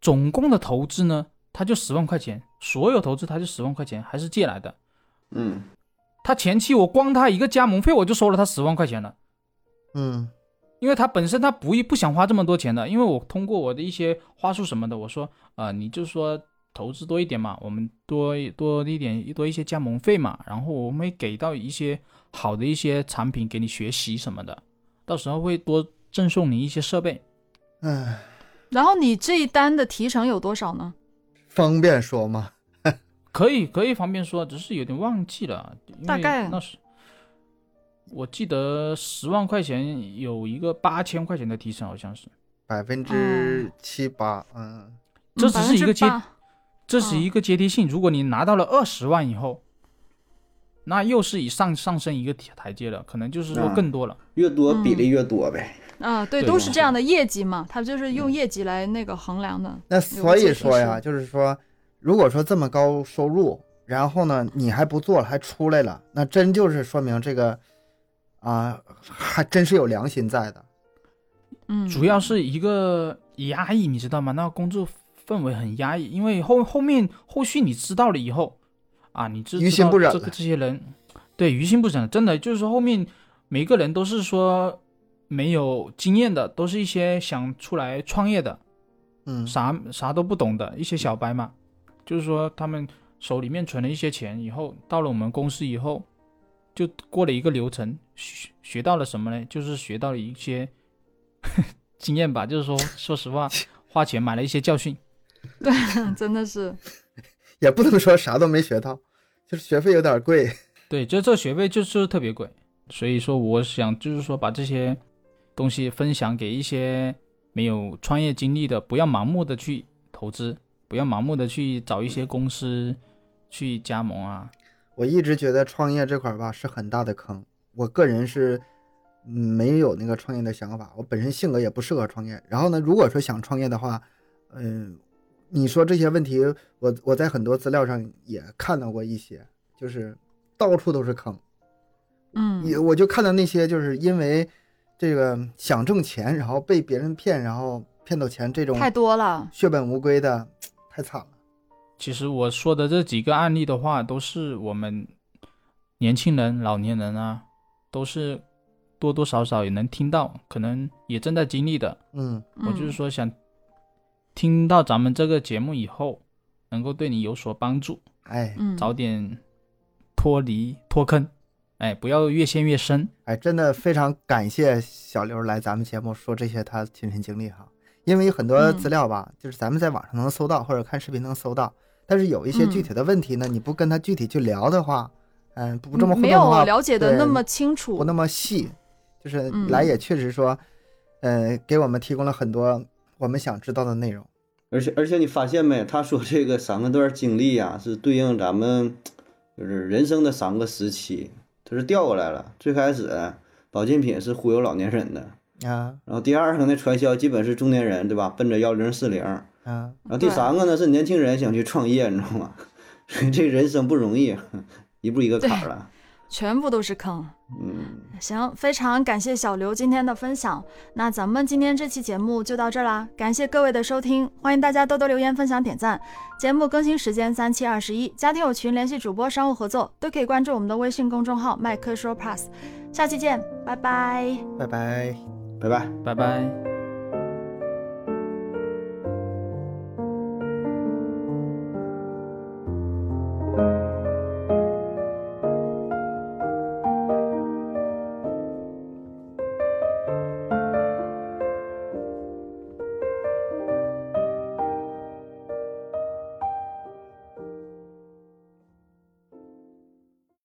S4: 总共的投资呢，他就十万块钱，所有投资他就十万块钱，还是借来的。
S2: 嗯，
S4: 他前期我光他一个加盟费我就收了他十万块钱了。
S3: 嗯
S4: 因为他本身他不不想花这么多钱的，因为我通过我的一些话术什么的，我说，呃，你就说投资多一点嘛，我们多多一点多一些加盟费嘛，然后我们会给到一些好的一些产品给你学习什么的，到时候会多赠送你一些设备。
S3: 唉，
S1: 然后你这一单的提成有多少呢？
S3: 方便说吗？
S4: 可以可以方便说，只是有点忘记了，
S1: 大概
S4: 那是我记得十万块钱有一个八千块钱的提成，好像是，
S3: 百分之七八，嗯，
S4: 这只是一个阶
S1: 嗯、嗯
S4: 这是一个阶梯性。如果你拿到了二十万以后，那又是以上上升一个台阶了，可能就是说
S2: 啊
S4: 更多了。
S2: 越多
S1: 嗯
S2: 比例越多呗。
S1: 啊，对，
S4: 对
S1: 都是这样的业绩嘛，他就是用业绩来那个衡量的。
S3: 那所以说呀，就是说，如果说这么高收入，然后呢你还不做了，还出来了，那真就是说明这个啊，还真是有良心在的。
S1: 嗯，
S4: 主要是一个压抑，你知道吗？那个工作氛围很压抑，因为后后面后续你知道了以后，啊，你知
S3: 于心不忍
S4: 知道这个这些人，对于心不忍，真的就是说后面每个人都是说没有经验的，都是一些想出来创业的，
S3: 嗯，
S4: 啥啥都不懂的一些小白嘛，就是说他们手里面存了一些钱以后，到了我们公司以后，就过了一个流程，学学到了什么呢？就是学到了一些 经验吧，就是说说实话，花钱买了一些教训。
S1: 对，真的是，
S3: 也不能说啥都没学到，就是学费有点贵。
S4: 对，就这学费就是特别贵，所以说我想就是说把这些东西分享给一些没有创业经历的，不要盲目的去投资，不要盲目的去找一些公司去加盟啊。
S3: 我一直觉得创业这块儿吧是很大的坑，我个人是嗯没有那个创业的想法，我本身性格也不适合创业。然后呢，如果说想创业的话，嗯，你说这些问题，我我在很多资料上也看到过一些，就是到处都是坑。
S1: 嗯，
S3: 也我就看到那些就是因为这个想挣钱，然后被别人骗，然后骗到钱这种
S1: 太多了。
S3: 血本无归的，太惨了。
S4: 其实我说的这几个案例的话，都是我们年轻人、老年人啊，都是多多少少也能听到，可能也正在经历的。
S3: 嗯，
S4: 我就是
S1: 嗯
S4: 说想听到咱们这个节目以后，能够对你有所帮助，
S3: 哎。
S1: 嗯，
S4: 早点脱离脱坑，哎，不要越陷越深。
S3: 哎，真的非常感谢小刘来咱们节目说这些他亲身经历哈，因为有很多
S1: 嗯。
S3: 资料吧，就是咱们在网上能搜到或者看视频能搜到，但是有一些具
S1: 嗯
S3: 体的问题呢，你不跟他具体去聊的话，嗯，不这么互
S1: 没有
S3: 动的话，
S1: 了解的那么清楚。
S3: 不那么细，就是
S1: 嗯。
S3: 来也确实说，呃，给我们提供了很多我们想知道的内容。
S2: 而且而且你发现没？他说这个三个段经历呀、是对应咱们就是人生的三个时期，他是调过来了。最开始保健品是忽悠老年人的，
S3: 啊
S2: 然后第二个呢传销基本是中年人对吧？奔着幺零四零，然
S3: 啊，
S2: 后第三个呢是年轻人想去创业，你知道吗？所以这人生不容易，一步一个坎儿了。
S1: 全部都是坑。
S2: 嗯，
S1: 行，非常感谢小刘今天的分享。那咱们今天这期节目就到这儿啦，感谢各位的收听，欢迎大家多多留言、分享、点赞。节目更新时间三七二十一，家庭有群联系主播商务合作都可以关注我们的微信公众号麦克说 Plus。下期见，拜拜。
S3: 拜拜。
S2: 拜拜。
S4: 拜拜。